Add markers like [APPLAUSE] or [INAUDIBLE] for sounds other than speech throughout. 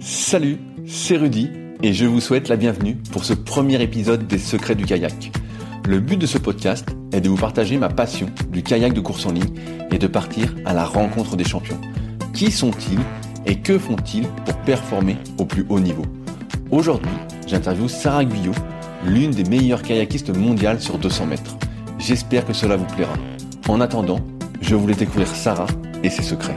Salut, c'est Rudy et je vous souhaite la bienvenue pour ce premier épisode des Secrets du kayak. Le but de ce podcast est de vous partager ma passion du kayak de course en ligne et de partir à la rencontre des champions. Qui sont-ils et que font-ils pour performer au plus haut niveau? Aujourd'hui, j'interviewe Sarah Guyot, l'une des meilleures kayakistes mondiales sur 200 mètres. J'espère que cela vous plaira. En attendant, je voulais découvrir Sarah et ses secrets.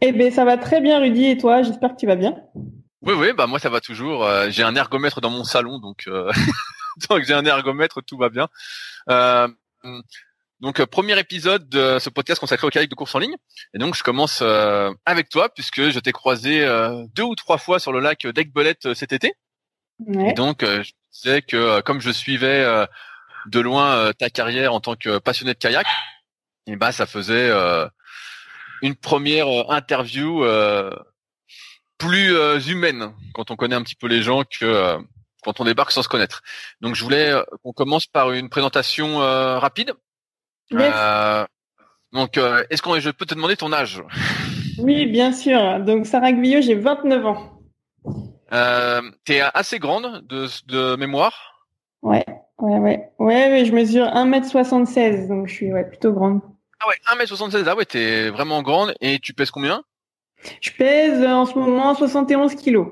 Eh ben ça va très bien Rudy et toi, j'espère que tu vas bien. Oui oui, bah moi ça va toujours. Euh, j'ai un ergomètre dans mon salon donc euh, [LAUGHS] donc j'ai un ergomètre, tout va bien. Euh, donc premier épisode de ce podcast consacré au kayak de course en ligne. Et donc je commence avec toi puisque je t'ai croisé deux ou trois fois sur le lac d'Aigbelette cet été. Ouais. Et donc je disais que comme je suivais de loin ta carrière en tant que passionné de kayak, et bah ça faisait une première euh, interview euh, plus euh, humaine quand on connaît un petit peu les gens que quand on débarque sans se connaître. Donc je voulais qu'on commence par une présentation rapide. Yes. donc est-ce qu'on je peux te demander ton âge? Oui, bien sûr. Donc Sarah Guyot, j'ai 29 ans. Euh, T'es assez grande de, de mémoire? Ouais, ouais, ouais. Ouais, mais je mesure 1m76, donc je suis ouais, plutôt grande. Ah ouais, 1m76, ah ouais, t'es vraiment grande et tu pèses combien? Je pèse euh, en ce moment 71 kilos.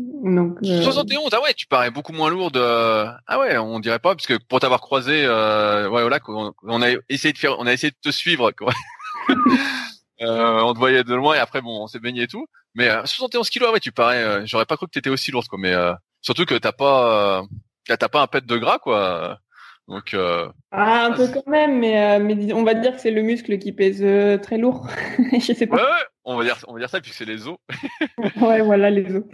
Donc, euh... 71, ah ouais, tu parais beaucoup moins lourde. euh, Ah ouais, on dirait pas, parce que pour t'avoir croisé, euh, ouais, voilà, on, on a essayé de faire, on a essayé de te suivre, quoi. [LAUGHS] euh, on te voyait de loin et après, bon, on s'est baigné et tout. Mais euh, 71 kilos, ah ouais, tu parais, euh, j'aurais pas cru que t'étais aussi lourde, quoi. Mais euh, surtout que t'as pas, euh, t'as pas un pet de gras, quoi. Donc, euh, Ah, un peu quand même, mais, euh, mais on va dire que c'est le muscle qui pèse euh, très lourd. [LAUGHS] je sais ouais, pas. ouais, on va dire, on va dire ça puisque c'est les os. [LAUGHS] Ouais, voilà les os. [LAUGHS]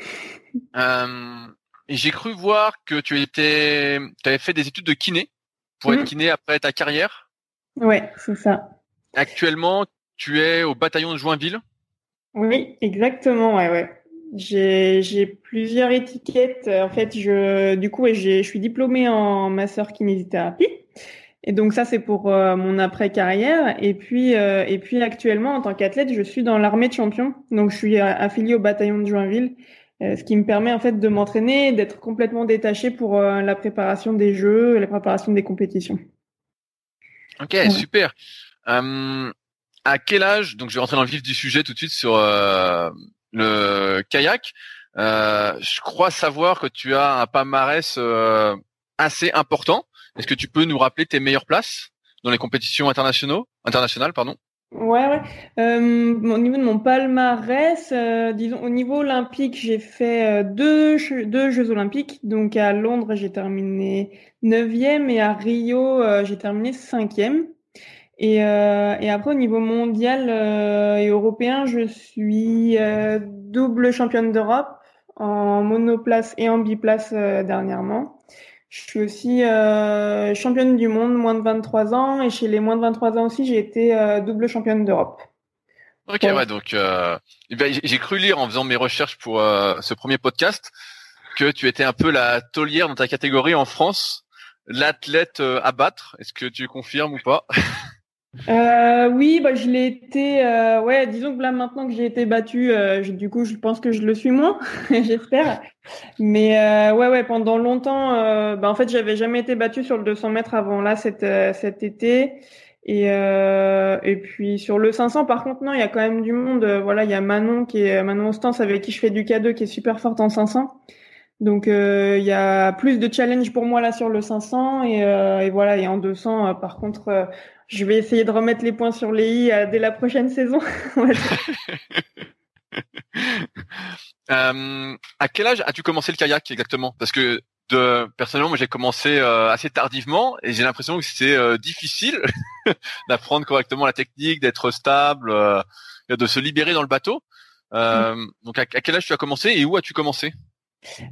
Euh, j'ai cru voir que tu étais, tu avais fait des études de kiné pour être kiné après ta carrière. Ouais, c'est ça. Actuellement, tu es au bataillon de Joinville. Oui, exactement, ouais, ouais. J'ai, plusieurs étiquettes. En fait, je, du coup, je suis diplômée en master kinésithérapie. Et donc ça, c'est pour euh, mon après-carrière. Et puis, euh, et puis actuellement, en tant qu'athlète, je suis dans l'armée de champions. Donc, je suis euh, affiliée au bataillon de Joinville, euh, ce qui me permet en fait de m'entraîner, d'être complètement détachée pour la préparation des jeux, la préparation des compétitions. Ok, super. À quel âge Donc, je vais rentrer dans le vif du sujet tout de suite sur le kayak. Euh, je crois savoir que tu as un palmarès euh, assez important. Est-ce que tu peux nous rappeler tes meilleures places dans les compétitions internationaux, internationales, pardon? Ouais, ouais. Euh, au niveau de mon palmarès, euh, disons au niveau olympique, j'ai fait euh, deux, jeux- deux Jeux olympiques. Donc à Londres, j'ai terminé neuvième et à Rio, euh, j'ai terminé cinquième. Et, euh, et après au niveau mondial euh, et européen, je suis euh, double championne d'Europe en monoplace et en biplace euh, dernièrement. Je suis aussi euh, championne du monde moins de 23 ans et chez les moins de 23 ans aussi, j'ai été euh, double championne d'Europe. Ok, Ouais. ouais, donc euh, eh ben, j'ai- cru lire en faisant mes recherches pour euh, ce premier podcast que tu étais un peu la taulière dans ta catégorie en France, l'athlète euh, à battre. Est-ce que tu confirmes ou pas? [LAUGHS] Euh, oui, bah, je l'ai été. Euh, ouais, disons que là maintenant que j'ai été battue, euh, du coup, je pense que je le suis moins, [LAUGHS] j'espère. Mais euh, ouais, ouais, pendant longtemps, euh, bah, en fait, j'avais jamais été battue sur le 200 mètres avant là cet, euh, cet été. Et et puis sur le 500, par contre, non, il y a quand même du monde. Voilà, il y a Manon qui est Manon Ostens avec qui je fais du K2, qui est super forte en 500. Donc il y a plus de challenge pour moi là sur le 500 et, euh, et voilà et en 200 euh, par contre je vais essayer de remettre les points sur les i euh, dès la prochaine saison. [LAUGHS] [LAUGHS] Euh, À quel âge as-tu commencé le kayak exactement? Parce que de, personnellement, moi j'ai commencé euh, assez tardivement et j'ai l'impression que c'est euh, difficile [LAUGHS] d'apprendre correctement la technique, d'être stable, de se libérer dans le bateau. Euh, Donc à, à quel âge tu as commencé et où as-tu commencé?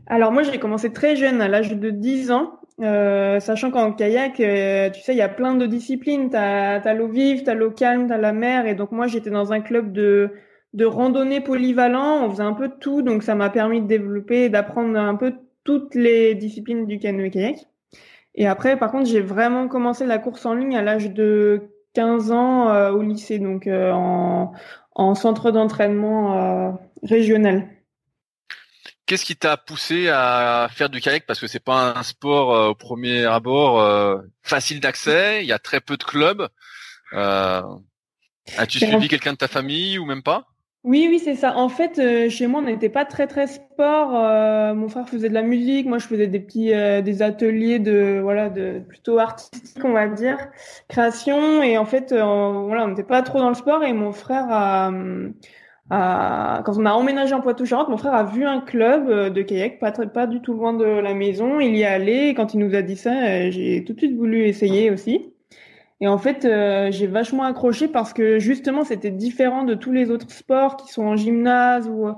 Alors moi j'ai commencé très jeune, à l'âge de 10 ans, euh, sachant qu'en kayak, euh, tu sais, il y a plein de disciplines. T'as as, l'eau vive, t'as l'eau calme, t'as la mer. Et donc moi j'étais dans un club de, de randonnée polyvalent, on faisait un peu tout, donc ça m'a permis de développer et d'apprendre un peu toutes les disciplines du canoë-kayak. Et après, par contre, j'ai vraiment commencé la course en ligne à l'âge de 15 ans au lycée, donc en, en centre d'entraînement régional. Qu'est-ce qui t'a poussé à faire du kayak? Parce que c'est pas un sport euh, au premier abord euh, facile d'accès. Il y a très peu de clubs. Euh, as-tu suivi quelqu'un de ta famille ou même pas? Oui, oui, c'est ça. En fait, chez moi, on n'était pas très très sport. mon frère faisait de la musique, moi je faisais des petits des ateliers de voilà de plutôt artistiques, on va dire, création. Et en fait, voilà, on n'était pas trop dans le sport. Et mon frère a quand on a emménagé en Poitou-Charentes, mon frère a vu un club euh, de kayak pas, pas du tout loin de la maison. Il y est allé quand il nous a dit ça, euh, j'ai tout de suite voulu essayer aussi. Et en fait, euh, j'ai vachement accroché parce que justement, c'était différent de tous les autres sports qui sont en gymnase ou,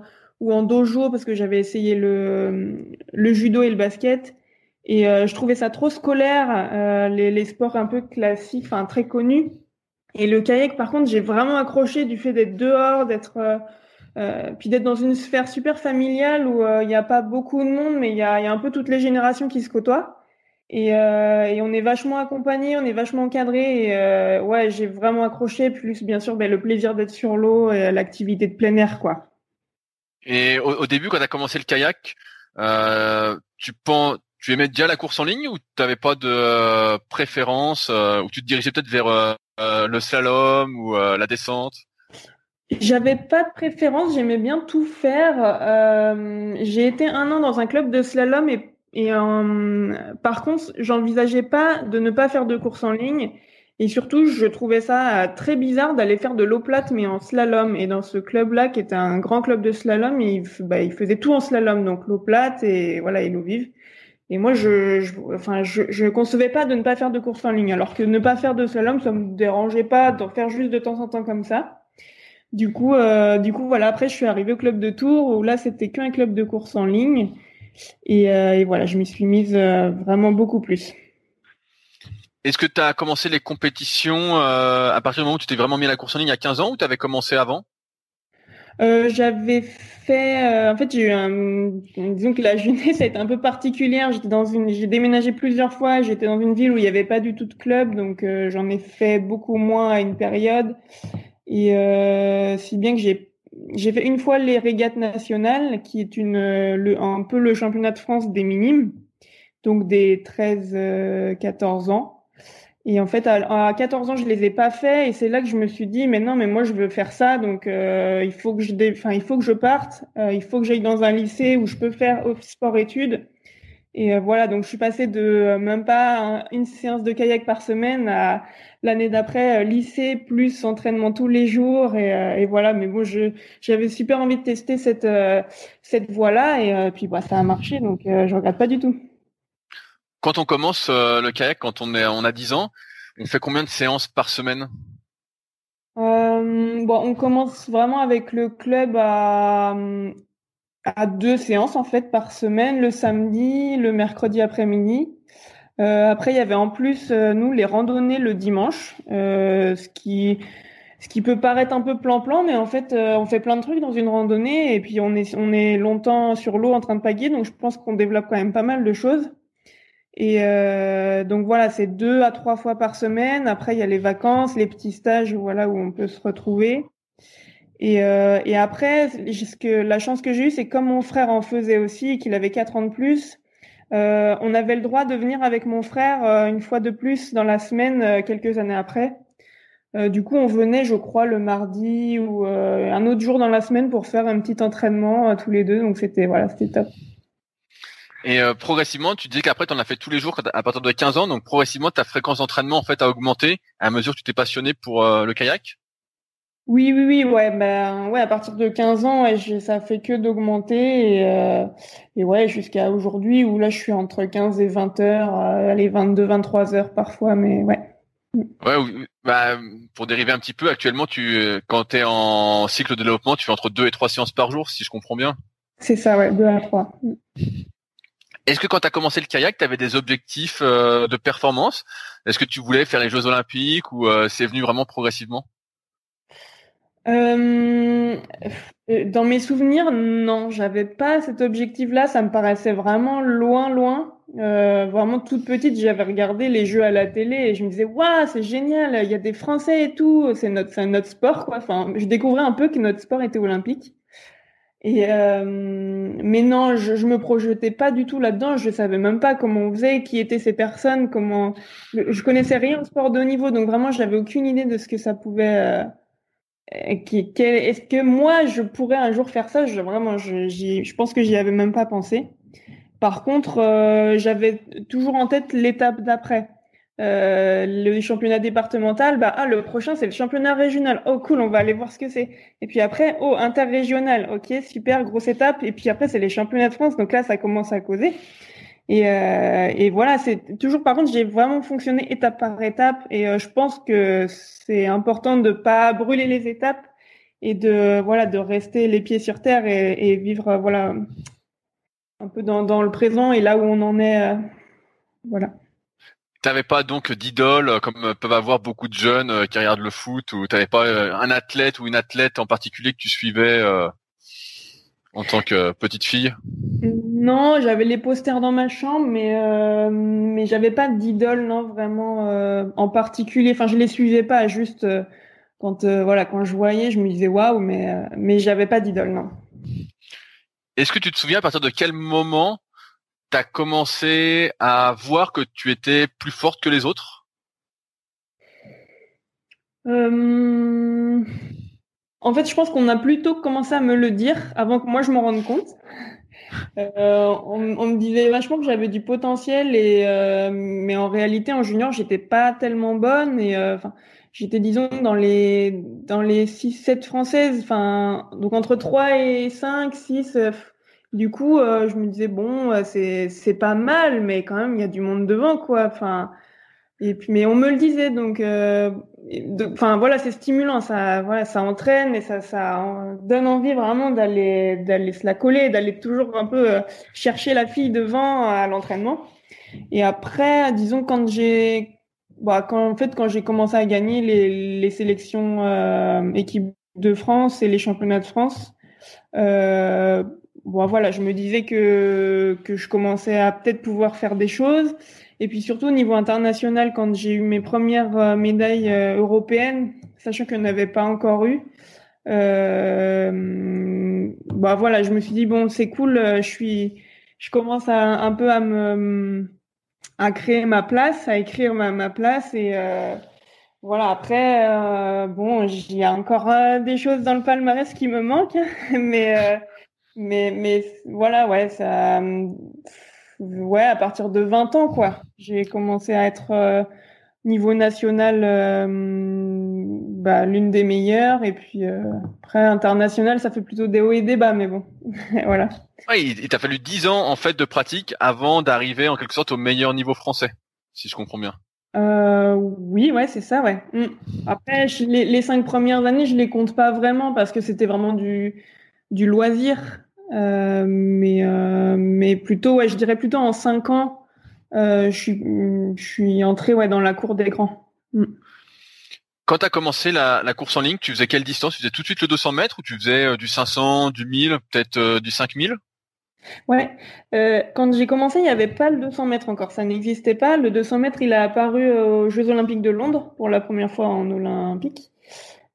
ou en dojo parce que j'avais essayé le, le judo et le basket. Et je trouvais ça trop scolaire, les, les sports un peu classiques, enfin très connus. Et le kayak, par contre, j'ai vraiment accroché du fait d'être dehors, d'être euh, euh puis d'être dans une sphère super familiale où euh, il n'y a pas beaucoup de monde, mais il y a, y a, un peu toutes les générations qui se côtoient. Et, euh, et on est vachement accompagné, on est vachement encadré. Et euh, ouais, j'ai vraiment accroché. Plus bien sûr, ben, le plaisir d'être sur l'eau et l'activité de plein air, quoi. Et au, au début, quand tu as commencé le kayak, tu penses, tu aimais déjà la course en ligne ou tu n'avais pas de préférence ou tu te dirigeais peut-être vers euh, le slalom ou euh, la descente J'avais pas de préférence, j'aimais bien tout faire. Euh, j'ai été un an dans un club de slalom et, par contre, j'envisageais pas de ne pas faire de course en ligne. Et surtout, je trouvais ça très bizarre d'aller faire de l'eau plate, mais en slalom. Et dans ce club-là, qui était un grand club de slalom, il, bah, faisait tout en slalom, donc l'eau plate et voilà et l'eau vive. Et moi, je, je, enfin, je, je concevais pas de ne pas faire de course en ligne, alors que ne pas faire de slalom, ça me dérangeait pas d'en faire juste de temps en temps comme ça. Du coup, euh, du coup, voilà. Après, je suis arrivée au club de Tours où là, c'était qu'un club de course en ligne, et, euh, et voilà, je m'y suis mise euh, vraiment beaucoup plus. Est-ce que tu as commencé les compétitions euh, à partir du moment où tu t'es vraiment mis à la course en ligne à 15 ans ou tu avais commencé avant? Euh, j'avais fait, euh, en fait, j'ai eu un, disons que la [LAUGHS] jeunesse a été un peu particulière. J'étais dans une, j'ai déménagé plusieurs fois. J'étais dans une ville où il n'y avait pas du tout de club, donc euh, j'en ai fait beaucoup moins à une période. Et si bien que j'ai, j'ai fait une fois les régates nationales, qui est une, un peu le championnat de France des minimes, donc des 13-14 ans. Et en fait, à, 14 ans, je les ai pas fait, et c'est là que je me suis dit, mais non, mais moi, je veux faire ça, donc euh, il faut que je, enfin, il faut que je parte, euh, il faut que j'aille dans un lycée où je peux faire sport-études. Et euh, voilà, donc je suis passée de même pas une séance de kayak par semaine à l'année d'après lycée plus entraînement tous les jours, et, et voilà. Mais bon, je j'avais super envie de tester cette cette voie-là, et puis bah ça a marché, donc je regrette pas du tout. Quand on commence euh, le kayak, quand on a 10 ans, on fait combien de séances par semaine? Euh, Bon, on commence vraiment avec le club à deux séances en fait par semaine, le samedi, le mercredi après-midi. Euh, après, il y avait en plus nous les randonnées le dimanche, ce qui peut paraître un peu plan-plan, mais en fait, on fait plein de trucs dans une randonnée et puis on est on est longtemps sur l'eau en train de pagayer, donc je pense qu'on développe quand même pas mal de choses. Et euh, donc voilà, c'est deux à trois fois par semaine. Après, il y a les vacances, les petits stages, voilà où on peut se retrouver. Et, euh, et après, que, la chance que j'ai eue, c'est comme mon frère en faisait aussi, qu'il avait quatre ans de plus, euh, on avait le droit de venir avec mon frère euh, une fois de plus dans la semaine, euh, quelques années après. Euh, du coup, on venait, je crois, le mardi ou un autre jour dans la semaine pour faire un petit entraînement tous les deux. Donc c'était voilà, c'était top. Et euh, progressivement, tu disais qu'après, tu en as fait tous les jours à partir de 15 ans, donc progressivement, ta fréquence d'entraînement en fait a augmenté à mesure que tu t'es passionné pour euh, le kayak? Oui, oui, oui, ouais, ben ouais, à partir de 15 ans, ouais, ça fait que d'augmenter et, euh, et ouais, jusqu'à aujourd'hui où là, je suis entre 15 et 20 heures, allez, 22, 23 heures parfois, mais ouais. Ouais, bah, pour dériver un petit peu, actuellement, tu, quand tu es en cycle de développement, tu fais entre 2 et 3 séances par jour, si je comprends bien. C'est ça, ouais, 2 à 3. Est-ce que quand tu as commencé le kayak, tu avais des objectifs euh, de performance? Est-ce que tu voulais faire les Jeux Olympiques ou euh, c'est venu vraiment progressivement? Euh, Dans mes souvenirs, non, j'avais pas cet objectif-là. Ça me paraissait vraiment loin, loin. Vraiment toute petite, j'avais regardé les jeux à la télé et je me disais waouh, c'est génial, il y a des Français et tout, c'est notre, notre sport quoi. Enfin, je découvrais un peu que notre sport était olympique. Et euh, mais non, je, je me projetais pas du tout là-dedans. Je savais même pas comment on faisait, qui étaient ces personnes, comment. Je connaissais rien au sport de haut niveau, donc vraiment, j'avais aucune idée de ce que ça pouvait. Euh, est-ce que moi, je pourrais un jour faire ça? Je, Vraiment, je, je pense que j'y avais même pas pensé. Par contre, euh, j'avais toujours en tête l'étape d'après. Euh, le championnat départemental, bah ah le prochain c'est le championnat régional. Oh cool, on va aller voir ce que c'est. Et puis après, oh interrégional, ok super grosse étape. Et puis après c'est les championnats de France, donc là ça commence à causer. Et, euh, et voilà, c'est toujours par contre j'ai vraiment fonctionné étape par étape et euh, je pense que c'est important de pas brûler les étapes et de voilà de rester les pieds sur terre et, et vivre voilà un peu dans, dans, le présent et là où on en est. Euh, voilà. T'avais pas donc d'idole euh, comme peuvent avoir beaucoup de jeunes euh, qui regardent le foot ou t'avais pas un athlète ou une athlète en particulier que tu suivais en tant que petite fille? Non, j'avais les posters dans ma chambre, mais euh, mais j'avais pas d'idole, non vraiment en particulier. Enfin, je les suivais pas, juste quand voilà quand je voyais, je me disais waouh, mais mais j'avais pas d'idole, non. Est-ce que tu te souviens à partir de quel moment tu as commencé à voir que tu étais plus forte que les autres? Euh... En fait, je pense qu'on a plutôt commencé à me le dire avant que moi je m'en rende compte. Euh, on, me disait vachement que j'avais du potentiel et euh, mais en réalité en junior j'étais pas tellement bonne et j'étais disons dans les dans les 6 7 françaises enfin donc entre 3 et 5 6 euh, du coup euh, je me disais bon euh, c'est c'est pas mal mais quand même il y a du monde devant quoi. Enfin et puis mais on me le disait donc enfin voilà c'est stimulant ça voilà ça entraîne et ça ça donne envie vraiment d'aller d'aller se la coller d'aller toujours un peu chercher la fille devant à l'entraînement. Et après disons quand j'ai bah, quand en fait quand j'ai commencé à gagner les, les sélections euh, équipe de France et les championnats de France, euh, bon voilà, je me disais que que je commençais à peut-être pouvoir faire des choses. Et puis surtout au niveau international, quand j'ai eu mes premières euh, médailles euh, européennes, sachant que je n'avais pas encore eu, euh, bah voilà, je me suis dit bon c'est cool, je suis, je commence à un peu à me à créer ma place, à écrire ma, place et euh, voilà. Après, euh, bon, il y a encore euh, des choses dans le palmarès qui me manquent, [LAUGHS] mais euh, mais mais voilà, ouais, ça, ouais, à partir de 20 ans, quoi, j'ai commencé à être euh, niveau national bah, l'une des meilleures et puis après international, ça fait plutôt des hauts et des bas, mais bon, [LAUGHS] voilà. Ouais, il, t'a fallu dix ans en fait de pratique avant d'arriver en quelque sorte au meilleur niveau français, si je comprends bien. Euh, oui, ouais, c'est ça, ouais. Mm. Après, les, les, cinq premières années, je les compte pas vraiment parce que c'était vraiment du du loisir, euh, mais euh, mais plutôt, ouais, je dirais plutôt en cinq ans, euh, je suis je suis entrée ouais dans la cour des grands. Mm. Quand tu as commencé la, la, course en ligne, tu faisais quelle distance? Tu faisais tout de suite le 200 mètres ou tu faisais euh, du 500, du 1000, peut-être euh, du 5000 Ouais, euh, quand j'ai commencé, il n'y avait pas le 200 mètres encore, ça n'existait pas. Le 200 mètres, il a apparu aux Jeux Olympiques de Londres pour la première fois en Olympique.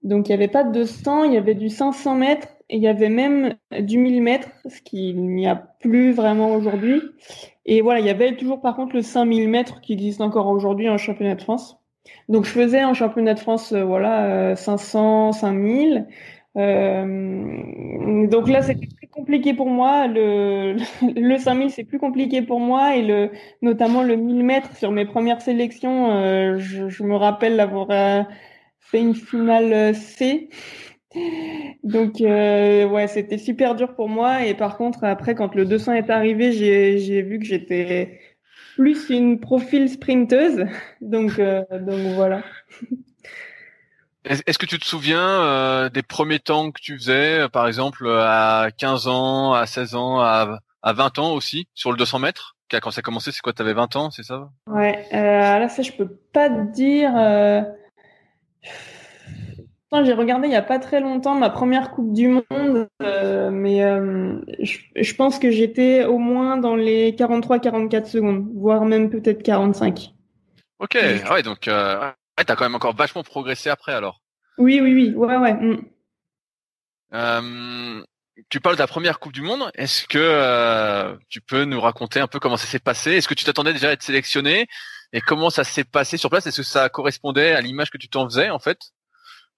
Donc il n'y avait pas de 200, il y avait du 500 mètres il y avait même du 1000 mètres, ce qu'il n'y a plus vraiment aujourd'hui. Et voilà, il y avait toujours par contre le 5000 mètres qui existe encore aujourd'hui en championnat de France. Donc je faisais en championnat de France, euh, voilà, 500, 5000. Euh, donc là, c'était très compliqué pour moi. Le, [LAUGHS] le 5000, c'est plus compliqué pour moi. Et le, notamment le 1000 mètres sur mes premières sélections, euh, je, je, me rappelle l'avoir euh, fait une finale euh, C. Donc euh, ouais, c'était super dur pour moi. Et par contre, après, quand le 200 est arrivé, j'ai vu que j'étais plus une profil sprinteuse. Donc, donc voilà. Est-ce que tu te souviens euh, des premiers temps que tu faisais, euh, par exemple à 15 ans, à 16 ans, à, à 20 ans aussi, sur le 200 mètres? Quand ça a commencé, c'est quoi Tu avais 20 ans, c'est ça? Ouais, euh, là ça je peux pas te dire. J'ai regardé il y a pas très longtemps ma première Coupe du Monde, euh, mais euh, je, pense que j'étais au moins dans les 43-44 secondes, voire même peut-être 45. Ok, ah ouais, donc euh, ouais, t'as quand même encore vachement progressé après alors. Oui, oui, oui, ouais, ouais. Mm. Tu parles de la première Coupe du Monde. Est-ce que tu peux nous raconter un peu comment ça s'est passé? Est-ce que tu t'attendais déjà à être sélectionné? Et comment ça s'est passé sur place? Est-ce que ça correspondait à l'image que tu t'en faisais en fait?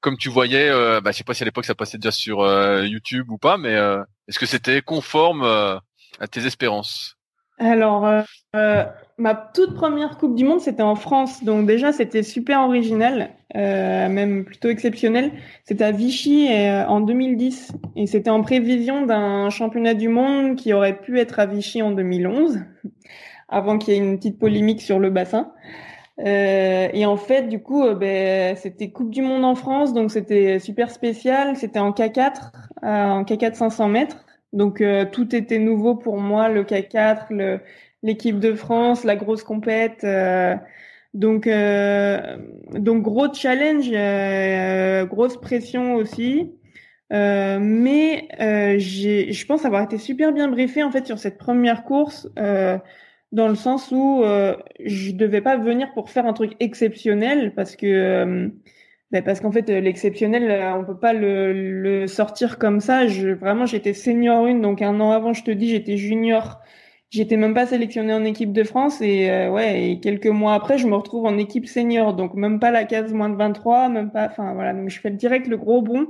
Comme tu voyais, euh, bah, je sais pas si à l'époque ça passait déjà sur euh, YouTube ou pas, mais euh, est-ce que c'était conforme euh, à tes espérances? Alors, ma toute première Coupe du Monde, c'était en France, donc déjà c'était super original, même plutôt exceptionnel. C'était à Vichy en 2010, et c'était en prévision d'un championnat du monde qui aurait pu être à Vichy en 2011, avant qu'il y ait une petite polémique sur le bassin. Euh, et en fait, du coup, euh, ben, c'était Coupe du Monde en France, donc c'était super spécial. C'était en K4, euh, en K4 500 mètres. Donc tout était nouveau pour moi, le K4, l'équipe de France, la grosse compète. donc, donc gros challenge, grosse pression aussi. mais je pense avoir été super bien briefé en fait sur cette première course dans le sens où euh, je devais pas venir pour faire un truc exceptionnel parce que euh, ben parce qu'en fait l'exceptionnel euh, on peut pas le, le, sortir comme ça. Je vraiment j'étais senior une donc un an avant je te dis j'étais junior. J'étais même pas sélectionné en équipe de France et euh, ouais et quelques mois après je me retrouve en équipe senior donc même pas la case moins de 23 même pas enfin voilà donc je fais direct le gros bond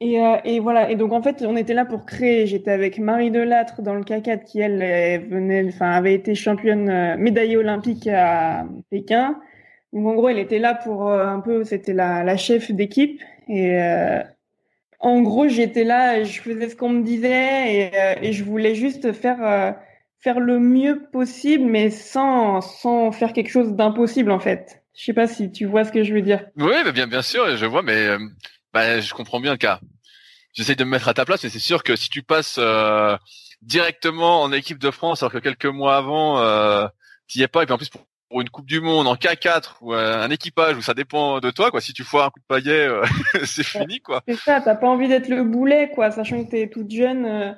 et, euh, et, voilà. Et donc en fait, on était là pour créer. J'étais avec Marie Delattre dans le K4 qui elle venait, enfin avait été championne euh, médaillée olympique à Pékin. Donc en gros, elle était là pour euh, un peu, c'était la, la chef d'équipe. Et en gros, j'étais là, je faisais ce qu'on me disait et, et, je voulais juste faire faire le mieux possible, mais sans sans faire quelque chose d'impossible en fait. Je sais pas si tu vois ce que je veux dire. Oui, bien bien sûr, je vois, mais bah, je comprends bien le cas. J'essaie de me mettre à ta place, mais c'est sûr que si tu passes euh, directement en équipe de France, alors que quelques mois avant, euh, tu y es pas, et puis en plus pour, une Coupe du Monde en K4 ou euh, un équipage où ça dépend de toi, quoi. Si tu foires un coup de paillet, euh, [LAUGHS] c'est fini, quoi. C'est ça, t'as pas envie d'être le boulet, quoi, sachant que t'es toute jeune.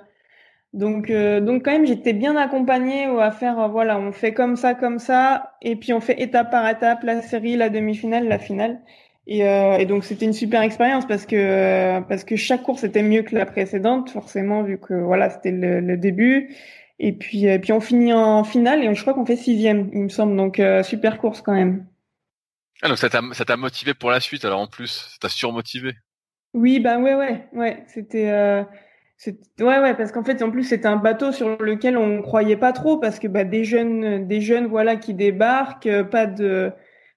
donc, donc quand même, j'étais bien accompagnée à faire, voilà, on fait comme ça, comme ça, et puis on fait étape par étape la série, la demi-finale, la finale. Et, euh, et, donc c'était une super expérience parce que parce que chaque course était mieux que la précédente forcément vu que voilà c'était le, le, début et puis et puis on finit en finale et je crois qu'on fait sixième il me semble donc euh, super course quand même. Ah donc ça t'a ça t'a motivé pour la suite alors en plus ça t'a surmotivé. Oui bah ouais ouais ouais c'était euh, ouais ouais parce qu'en fait en plus c'était un bateau sur lequel on croyait pas trop parce que bah des jeunes des jeunes voilà qui débarquent euh, pas de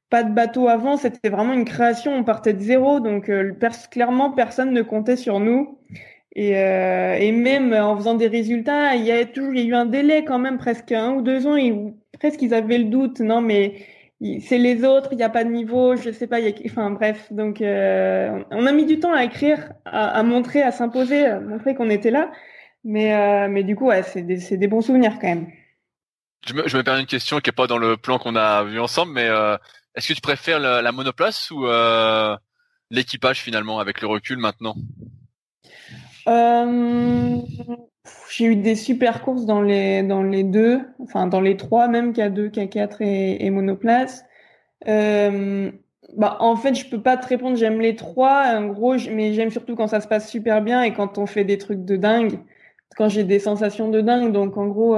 pas de bateau avant, c'était vraiment une création, on partait de zéro, donc euh, clairement personne ne comptait sur nous. Et, euh, même en faisant des résultats, il y a toujours eu un délai quand même, presque un ou deux ans, presque ils avaient le doute, non mais c'est les autres, il n'y a pas de niveau, je sais pas, enfin bref, donc euh, on a mis du temps à écrire, à, montrer, à s'imposer, à montrer qu'on était là, mais euh, mais du coup c'est des, bons souvenirs quand même. Je me, je me permets une question qui est pas dans le plan qu'on a vu ensemble, mais euh, est-ce que tu préfères la, monoplace ou euh, l'équipage finalement avec le recul maintenant? Euh, J'ai eu des super courses dans les dans les deux, enfin dans les trois même K2, K4 et, monoplace. Euh, bah en fait je peux pas te répondre. J'aime les trois, en gros, mais j'aime surtout quand ça se passe super bien et quand on fait des trucs de dingue, quand j'ai des sensations de dingue. Donc en gros,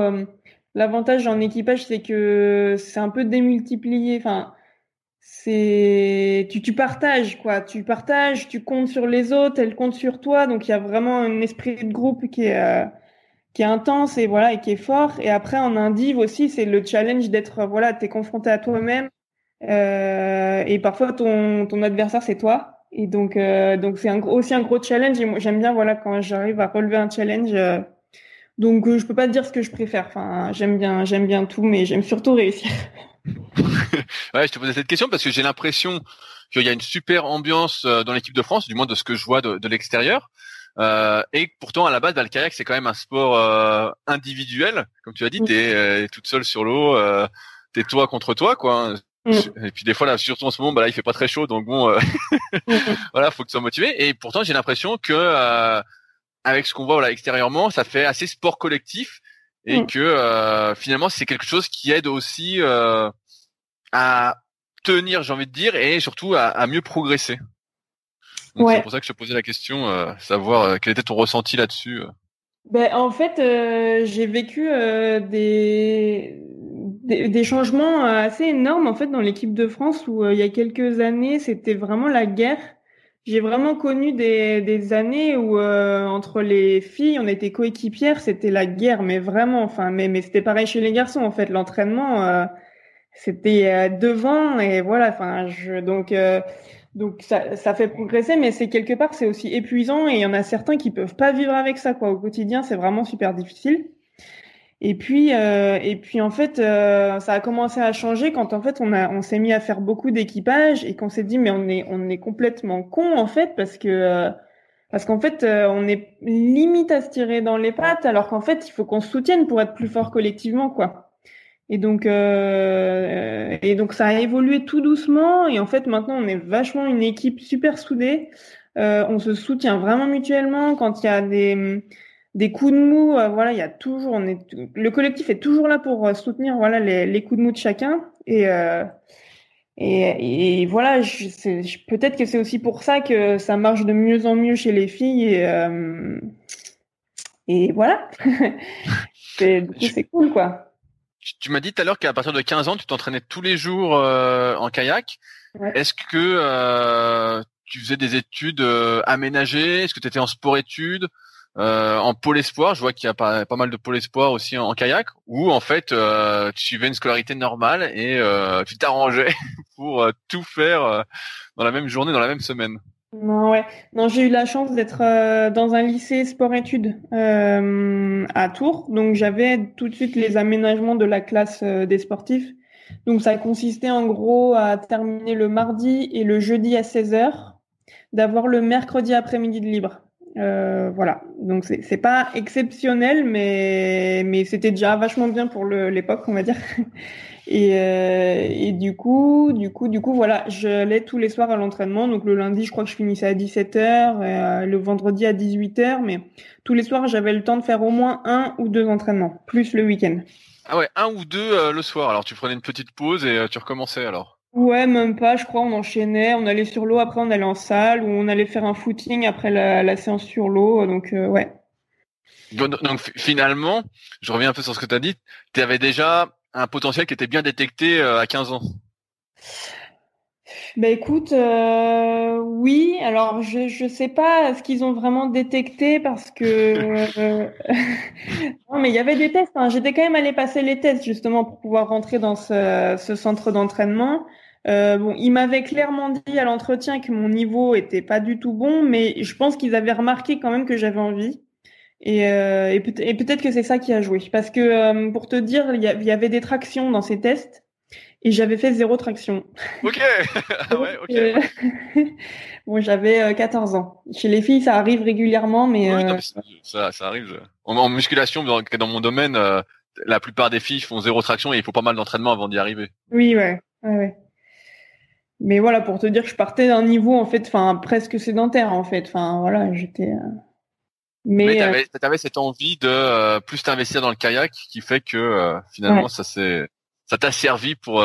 l'avantage en équipage c'est que c'est un peu démultiplié. Enfin c'est tu, tu partages quoi. Tu partages tu comptes sur les autres elles comptent sur toi. Donc il y a vraiment un esprit de groupe qui est euh, qui est intense et voilà et qui est fort. Et après en indiv aussi c'est le challenge d'être voilà t'es confronté à toi-même euh, et parfois ton ton adversaire c'est toi. Et donc euh, donc c'est aussi un gros challenge. Et j'aime bien voilà quand j'arrive à relever un challenge euh, donc je peux pas te dire ce que je préfère. Enfin j'aime bien j'aime bien tout mais j'aime surtout réussir [LAUGHS] ouais, je te posais cette question parce que j'ai l'impression qu'il y a une super ambiance euh, dans l'équipe de France, du moins de ce que je vois de, de l'extérieur. Euh, et pourtant, à la base, bah, le kayak, c'est quand même un sport euh, individuel. Comme tu as dit, tu es, toute seule sur l'eau, euh, t'es toi contre toi, quoi. Mm. Et puis des fois là, surtout en ce moment, bah là il fait pas très chaud, donc bon, euh, [LAUGHS] voilà, faut que tu sois motivé. Et pourtant j'ai l'impression que euh, avec ce qu'on voit voilà extérieurement, ça fait assez sport collectif et mm. que euh, finalement c'est quelque chose qui aide aussi à tenir, j'ai envie de dire, et surtout à, mieux progresser. C'est pour ça que je te posais la question, savoir quel était ton ressenti là-dessus. Ben, en fait, j'ai vécu des des, changements euh, assez énormes en fait dans l'équipe de France où euh, il y a quelques années c'était vraiment la guerre. J'ai vraiment connu des, années où euh, entre les filles on était coéquipières, c'était la guerre, mais vraiment. Enfin, mais mais c'était pareil chez les garçons en fait. L'entraînement c'était devant et voilà. Enfin, je donc donc ça, ça fait progresser, mais c'est quelque part c'est aussi épuisant et il y en a certains qui peuvent pas vivre avec ça quoi. Au quotidien, c'est vraiment super difficile. Et puis, euh, et puis en fait, euh, ça a commencé à changer quand en fait on a, on s'est mis à faire beaucoup d'équipage et qu'on s'est dit mais on est, on est complètement con en fait parce que, euh, parce qu'en fait on est limite à se tirer dans les pattes alors qu'en fait il faut qu'on se soutienne pour être plus fort collectivement quoi. Et donc, et donc ça a évolué tout doucement et en fait maintenant on est vachement une équipe super soudée. on se soutient vraiment mutuellement quand il y a des des coups de mou, euh, voilà, il y a toujours, on est, le collectif est toujours là pour euh, soutenir, voilà, les, les, coups de mou de chacun. Et, euh, et, et, voilà, peut-être que c'est aussi pour ça que ça marche de mieux en mieux chez les filles. Et, euh, et voilà, [LAUGHS] c'est cool, quoi. Tu m'as dit tout à l'heure qu'à partir de 15 ans, tu t'entraînais tous les jours en kayak. Est-ce que tu faisais des études aménagées? Est-ce que tu étais en sport-études euh, en pôle espoir, je vois qu'il y a pas, mal de pôle espoir aussi en, kayak, où en fait euh, tu suivais une scolarité normale et euh, tu t'arrangeais [LAUGHS] pour euh, tout faire euh, dans la même journée, dans la même semaine. Non, j'ai eu la chance d'être dans un lycée sport-études à Tours, donc j'avais tout de suite les aménagements de la classe des sportifs. Donc ça consistait en gros à terminer le mardi et le jeudi à 16h, d'avoir le mercredi après-midi de libre. Euh, voilà, donc c'est pas exceptionnel, mais mais c'était déjà vachement bien pour l'époque, on va dire. [LAUGHS] Et, euh, et du coup, du coup, du coup, voilà, j'allais tous les soirs à l'entraînement. Donc le lundi, je crois que je finissais à 17h, euh, le vendredi à 18h, mais tous les soirs, j'avais le temps de faire au moins un ou deux entraînements, plus le week-end. Ah ouais, un ou deux le soir. Alors tu prenais une petite pause et tu recommençais alors. Ouais, même pas, je crois. On enchaînait, on allait sur l'eau, après on allait en salle, ou on allait faire un footing après la, séance sur l'eau. Donc, euh, ouais. Donc, finalement, je reviens un peu sur ce que tu as dit, tu avais déjà un potentiel qui était bien détecté euh, à 15 ans. Bah écoute, euh, oui. Alors je je sais pas ce qu'ils ont vraiment détecté parce que [LAUGHS] [LAUGHS] non mais il y avait des tests. Hein. J'étais quand même allé passer les tests justement pour pouvoir rentrer dans ce, ce centre d'entraînement. Euh, bon, il m'avait clairement dit à l'entretien que mon niveau était pas du tout bon, mais je pense qu'ils avaient remarqué quand même que j'avais envie. Et, euh, et, peut-être que c'est ça qui a joué. Parce que euh, pour te dire, il y, avait des tractions dans ces tests et j'avais fait zéro traction. Ok. [LAUGHS] ah ouais, ok. Euh, [LAUGHS] bon, j'avais 14 euh, ans. Chez les filles, ça arrive régulièrement, mais, oui, non, ça, ça arrive. En, musculation, dans, dans, mon domaine, la plupart des filles font zéro traction et il faut pas mal d'entraînement avant d'y arriver. Oui, ouais, ouais, ouais. Mais voilà, pour te dire que je partais d'un niveau en fait, enfin presque sédentaire en fait. Enfin voilà, j'étais. Euh, mais, euh, tu avais, cette envie de euh, plus t'investir dans le kayak, qui fait que finalement ça s'est, ça t'a servi pour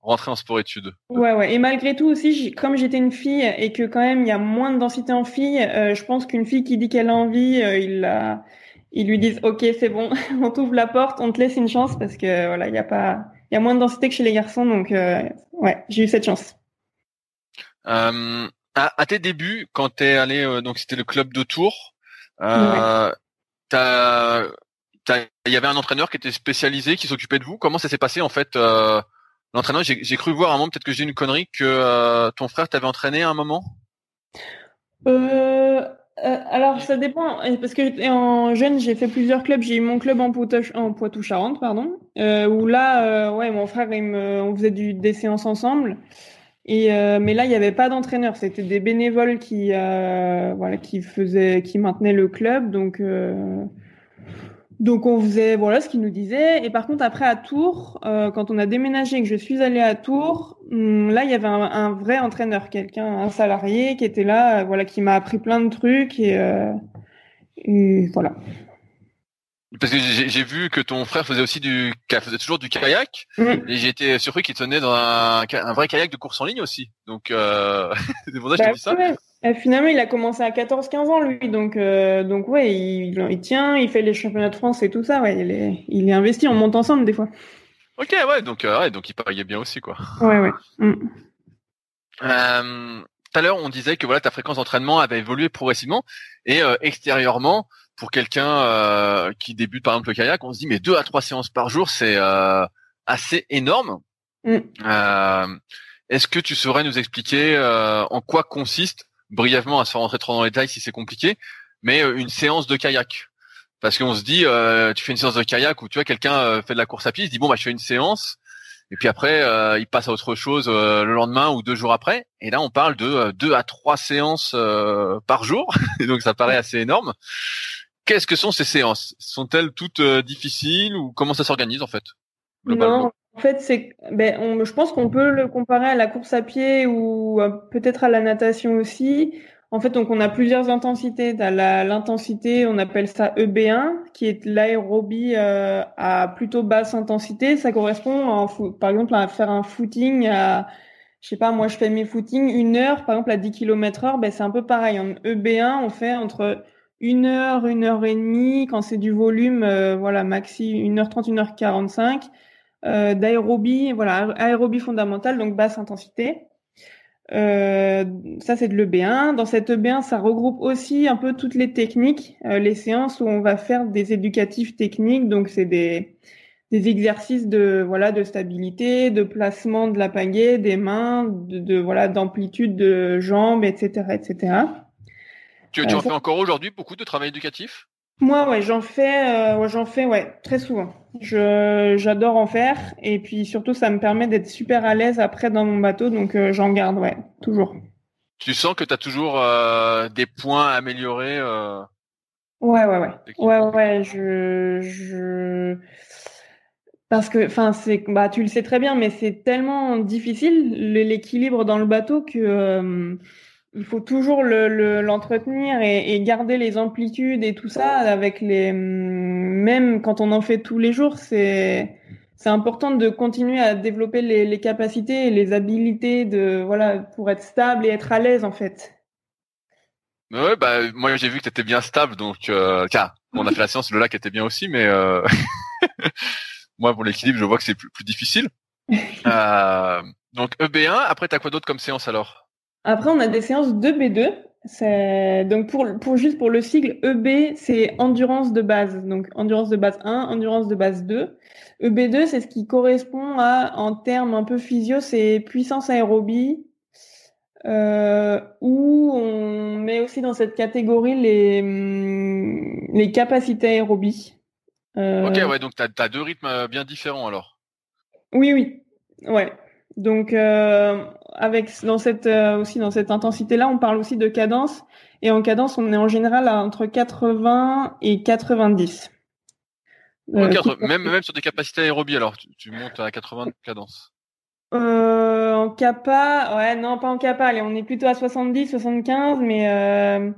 rentrer en sport-études. Ouais, ouais. Et malgré tout aussi, comme j'étais une fille et que quand même il y a moins de densité en fille, je pense qu'une fille qui dit qu'elle a envie, il la, ils lui disent ok c'est bon, [LAUGHS] on t'ouvre la porte, on te laisse une chance parce que voilà il y a pas, il y a moins de densité que chez les garçons donc ouais j'ai eu cette chance. Euh, à, à, tes débuts, quand tu es allé, euh, donc c'était le club de Tours, euh, il y avait un entraîneur qui était spécialisé, qui s'occupait de vous. Comment ça s'est passé en fait euh, L'entraîneur, j'ai cru voir à un moment, peut-être que j'ai une connerie, que euh, ton frère t'avait entraîné à un moment? Euh, alors ça dépend parce que en jeune j'ai fait plusieurs clubs. J'ai eu mon club en Poitou-Charentes, pardon, où là, ouais, mon frère et me, on faisait des séances ensemble. Et euh, mais là, il n'y avait pas d'entraîneur. C'était des bénévoles qui, euh, voilà, qui faisaient, qui maintenaient le club. Donc, euh, Donc on faisait voilà ce qu'il nous disait. Et par contre après à Tours, euh, quand on a déménagé et que je suis allée à Tours, hum, là il y avait un, vrai entraîneur, quelqu'un, un salarié qui était là, euh, voilà, qui m'a appris plein de trucs et, euh, et voilà. Parce que j'ai vu que ton frère faisait aussi du, faisait toujours du kayak, Mhm. et j'ai été surpris qu'il tenait dans un, un vrai kayak de course en ligne aussi. Donc euh, [LAUGHS] c'est pour ça que je Bah, te dis ça. ouais. Et finalement, il a commencé à 14-15 ans, lui. Donc, euh, donc ouais, il, il tient, il fait les championnats de France et tout ça. Ouais, il est, il est investi. On monte ensemble des fois. Ok, ouais, donc euh, ouais, donc il pariait bien aussi quoi. Ouais, ouais. Mm. Euh, Tout à l'heure, on disait que voilà, ta fréquence d'entraînement avait évolué progressivement et euh, extérieurement, pour quelqu'un euh, qui débute par exemple le kayak, on se dit mais deux à trois séances par jour, c'est euh, assez énorme. Mm. Euh, Est-ce que tu saurais nous expliquer euh, en quoi consiste brièvement, à se faire rentrer trop dans les détails si c'est compliqué, mais euh, une séance de kayak? Parce qu'on se dit, euh, tu fais une séance de kayak ou tu vois quelqu'un euh, fait de la course à pied, il se dit bon bah je fais une séance. Et puis après, euh, il passe à autre chose euh, le lendemain ou deux jours après. Et là, on parle de deux à trois séances euh, par jour. [LAUGHS] Et donc, ça paraît assez énorme. Qu'est-ce que sont ces séances? Sont-elles toutes euh, difficiles ou comment ça s'organise en fait Non, en fait, c'est, ben, on, je pense qu'on peut le comparer à la course à pied ou euh, peut-être à la natation aussi. En fait, donc on a plusieurs intensités. T'as la, l'intensité, on appelle ça EB1, qui est l'aérobie euh, à plutôt basse intensité. Ça correspond, par exemple, à faire un footing à, je sais pas, moi je fais mes footings une heure, par exemple à 10 km heure, ben c'est un peu pareil. En EB1, on fait entre une heure, une heure et demie, quand c'est du volume, euh, voilà, maxi 1h30, 1h45 euh, d'aérobie, voilà, aérobie fondamentale, donc basse intensité. Euh, ça, c'est de l'EB1. Dans cette EB1, ça regroupe aussi un peu toutes les techniques, euh, les séances où on va faire des éducatifs techniques. Donc, c'est des, des exercices de, voilà, de stabilité, de placement de la pagaie, des mains, de, de voilà, d'amplitude de jambes, etc., etc. Tu, tu en fais encore aujourd'hui beaucoup de travail éducatif? Moi, ouais, j'en fais, euh, ouais, j'en fais, ouais, très souvent. Je, j'adore en faire, et puis surtout, ça me permet d'être super à l'aise après dans mon bateau, donc euh, j'en garde, ouais, toujours. Tu sens que tu as toujours euh, des points à améliorer Ouais, ouais, ouais, ouais, ouais, je, je, parce que, enfin, c'est, bah, tu le sais très bien, mais c'est tellement difficile le- l'équilibre dans le bateau que il faut toujours le, le- l'entretenir et, et garder les amplitudes et tout ça avec les, même quand on en fait tous les jours, c'est c'est important de continuer à développer les, les capacités et les habilités de voilà pour être stable et être à l'aise en fait. Ouais, bah moi j'ai vu que tu étais bien stable, donc euh, tiens, on a fait la séance, le lac était bien aussi, mais euh, [LAUGHS] moi pour l'équilibre, je vois que c'est plus, plus difficile. [LAUGHS] Euh, donc EB1, après t'as quoi d'autre comme séance alors? Après, on a des séances 2B2. C'est donc pour pour juste pour le sigle EB, c'est endurance de base. Donc endurance de base 1, endurance de base 2. EB2, c'est ce qui correspond à en termes un peu physio, c'est puissance aérobie. Euh, où on met aussi dans cette catégorie les hum, les capacités aérobie. Euh, Ok, ouais, donc t'as as deux rythmes euh, bien différents alors. Oui, oui, ouais. Donc euh, avec dans cette euh, aussi dans cette intensité-là, on parle aussi de cadence et en cadence, on est en général à entre 80 et 90. Euh, entre- même même sur des capacités aérobie alors, tu, tu montes à 80 de cadence. Euh, en kappa, ouais, non, pas en kappa. Allez, on est plutôt à 70, 75, mais euh,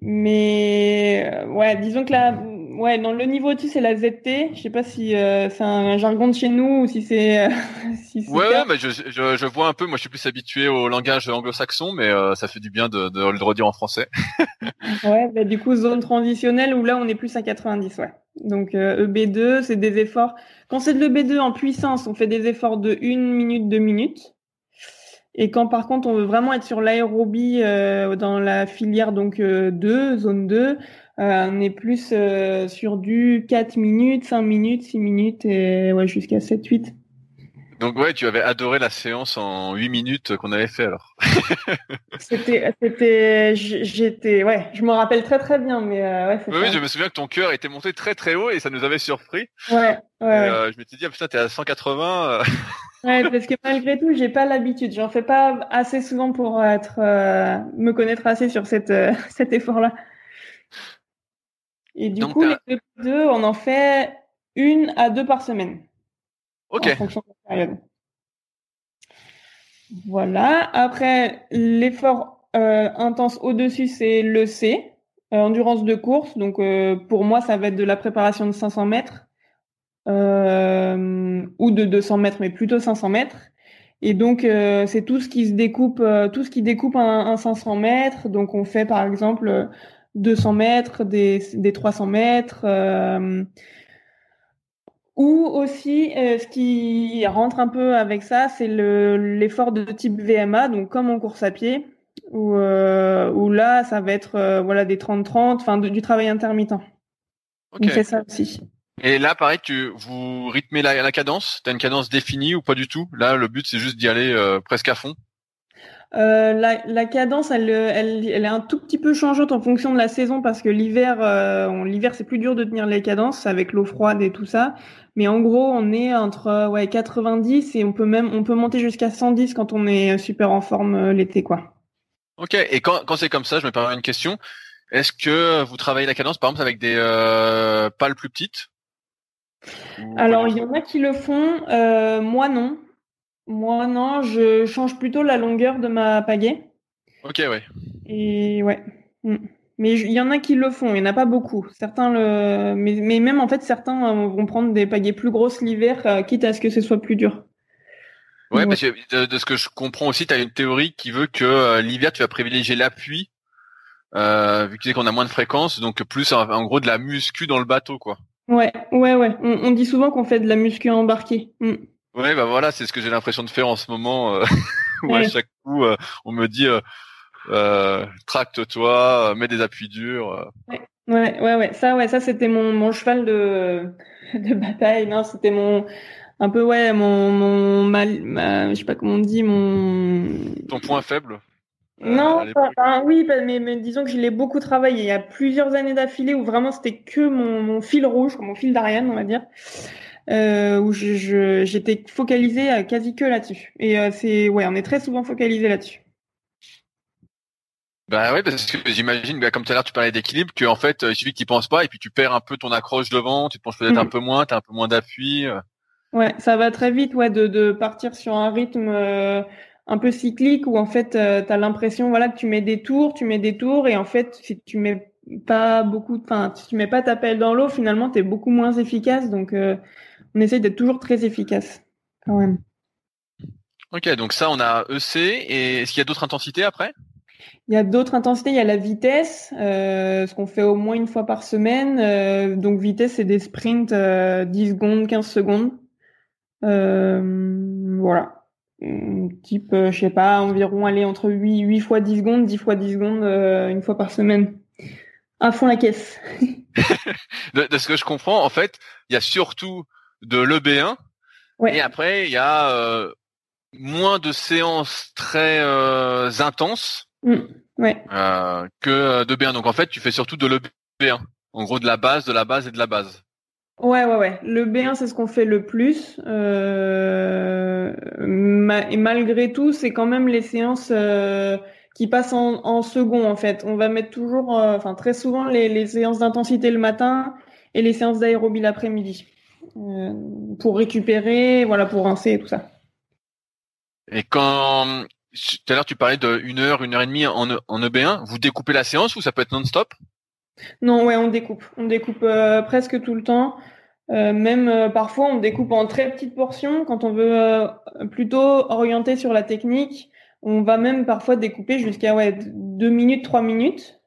mais ouais, disons que là, ouais, dans le niveau au-dessus, c'est la ZT. Je sais pas si euh, c'est un jargon de chez nous ou si c'est euh, [LAUGHS] si c'est Ouais, ouais, mais je, je, je vois un peu. Moi, je suis plus habitué au langage anglo-saxon, mais euh, ça fait du bien de, de le redire en français. [LAUGHS] Ouais, bah, du coup, zone transitionnelle où là, on est plus à 90, ouais. Donc, euh, EB2, c'est des efforts. Quand c'est de l'EB2 en puissance, on fait des efforts de 1 minute, 2 minutes. Et quand par contre, on veut vraiment être sur l'aérobie euh, dans la filière donc euh, 2, zone 2, euh, on est plus euh, sur du 4 minutes, 5 minutes, 6 minutes et ouais, jusqu'à 7, 8. Donc ouais, tu avais adoré la séance en 8 minutes qu'on avait fait alors. [LAUGHS] [LAUGHS] C'était, j'étais, ouais, je me rappelle très très bien, mais euh, ouais, Oui, je me souviens que ton cœur était monté très très haut et ça nous avait surpris. Ouais, ouais, Et, ouais. euh, je m'étais dit ah putain t'es à 180. euh. [LAUGHS] Ouais, parce que malgré tout, j'ai pas l'habitude. J'en fais pas assez souvent pour être euh, me connaître assez sur cette euh, cet effort-là. Et du coup, les deux, on en fait une à deux par semaine. Ok. En fonction de la période. Voilà. Après, l'effort euh, intense au-dessus, c'est le C, euh, endurance de course. Donc, euh, pour moi, ça va être de la préparation de 500 mètres ou de 200 mètres, mais plutôt 500 mètres. Et donc, c'est tout ce qui se découpe, tout ce qui découpe un, un, 500 mètres. Donc, on fait par exemple 200 mètres, des, des 300 mètres. Ou aussi, euh, ce qui rentre un peu avec ça, c'est l'effort de type VMA, donc comme en course à pied, où, euh, où là, ça va être euh, voilà des 30-30, enfin du travail intermittent. On fait ça aussi. Et là, pareil, tu vous rythmez la, la cadence? T'as une cadence définie ou pas du tout? Là, le but c'est juste d'y aller presque à fond? Euh, la, la, cadence, elle, elle, elle, est un tout petit peu changeante en fonction de la saison parce que l'hiver, euh, l'hiver c'est plus dur de tenir les cadences avec l'eau froide et tout ça. Mais en gros, on est entre ouais 90 et on peut même on peut monter jusqu'à 110 quand on est super en forme euh, l'été quoi. Ok. Et quand, quand c'est comme ça, je me permets une question. Est-ce que vous travaillez la cadence par exemple avec des euh, pales plus petites? Alors il y en a qui le font. Euh, moi non. Moi, non, je change plutôt la longueur de ma pagaie. Ok, ouais. Et ouais. Mm. Mais il y en a qui le font, il n'y en a pas beaucoup. Certains le, mais, mais, même en fait, certains euh, vont prendre des pagaies plus grosses l'hiver, euh, quitte à ce que ce soit plus dur. Ouais, parce que de, ce que je comprends aussi, tu as une théorie qui veut que euh, l'hiver, tu vas privilégier l'appui, euh, vu que tu sais qu'on a moins de fréquences, donc plus en, gros de la muscu dans le bateau, quoi. Ouais, ouais, ouais. On, dit souvent qu'on fait de la muscu embarquée. Mm. Ouais, bah voilà, c'est ce que j'ai l'impression de faire en ce moment. Euh, [LAUGHS] où à chaque coup, euh, on me dit euh, euh tracte-toi, mets des appuis durs. Ouais. ouais, ouais, Ça, ouais, ça, c'était mon, mon cheval de, [LAUGHS] de bataille. Non, c'était mon un peu ouais, mon mon mal, ma, je sais pas comment on dit, mon. Ton point faible. Non, oui, mais, mais, disons que je l'ai beaucoup travaillé. Il y a plusieurs années d'affilée où vraiment c'était que mon, mon fil rouge, mon fil d'Ariane, on va dire euh, où je, j'étais focalisée euh, quasi que là-dessus. Et euh, c'est ouais, on est très souvent focalisé là-dessus. Bah oui, parce que j'imagine, bah, comme tout à l'heure tu parlais d'équilibre, qu'en fait il suffit que tu penses pas et puis tu perds un peu ton accroche devant, tu te penches peut-être un mm. peu moins, tu as un peu moins d'appui. Ouais, ça va très vite, ouais, de, de partir sur un rythme un peu cyclique où en fait tu as l'impression voilà que tu mets des tours, tu mets des tours et en fait si tu mets pas beaucoup, enfin si tu mets pas ta pelle dans l'eau, finalement tu es beaucoup moins efficace. Donc on essaye d'être toujours très efficace quand même. Ok, donc ça, on a EC. Et est-ce qu'il y a d'autres intensités après? Il y a d'autres intensités. Il y a la vitesse, euh, ce qu'on fait au moins une fois par semaine. Euh, donc vitesse, c'est des sprints euh, 10 secondes, 15 secondes. Euh, voilà. Type, je sais pas, environ aller entre 8, 8 fois 10 secondes, 10 fois 10 secondes, une fois par semaine. À fond la caisse. [LAUGHS] de, de, ce que je comprends, en fait, il y a surtout de l'EB1. Et après, il y a euh, moins de séances très euh, intenses mm. ouais. euh, que de B1. Donc en fait, tu fais surtout de l'EB1. En gros, de la base, de la base et de la base. Ouais, ouais, ouais. Le B1, c'est ce qu'on fait le plus. Et malgré tout, c'est quand même les séances qui passent en, en, second, en fait. On va mettre toujours, enfin très souvent, les, les séances d'intensité le matin et les séances d'aérobie l'après-midi. Euh, pour récupérer, voilà, pour rincer et tout ça. Et quand tout à l'heure tu parlais de une heure, une heure et demie en, en EB1, vous découpez la séance ou ça peut être non-stop? Non, ouais, on découpe. On découpe euh, presque tout le temps. Euh, même parfois, on découpe en très petites portions. Quand on veut plutôt orienter sur la technique, on va même parfois découper jusqu'à ouais, 2 minutes, 3 minutes.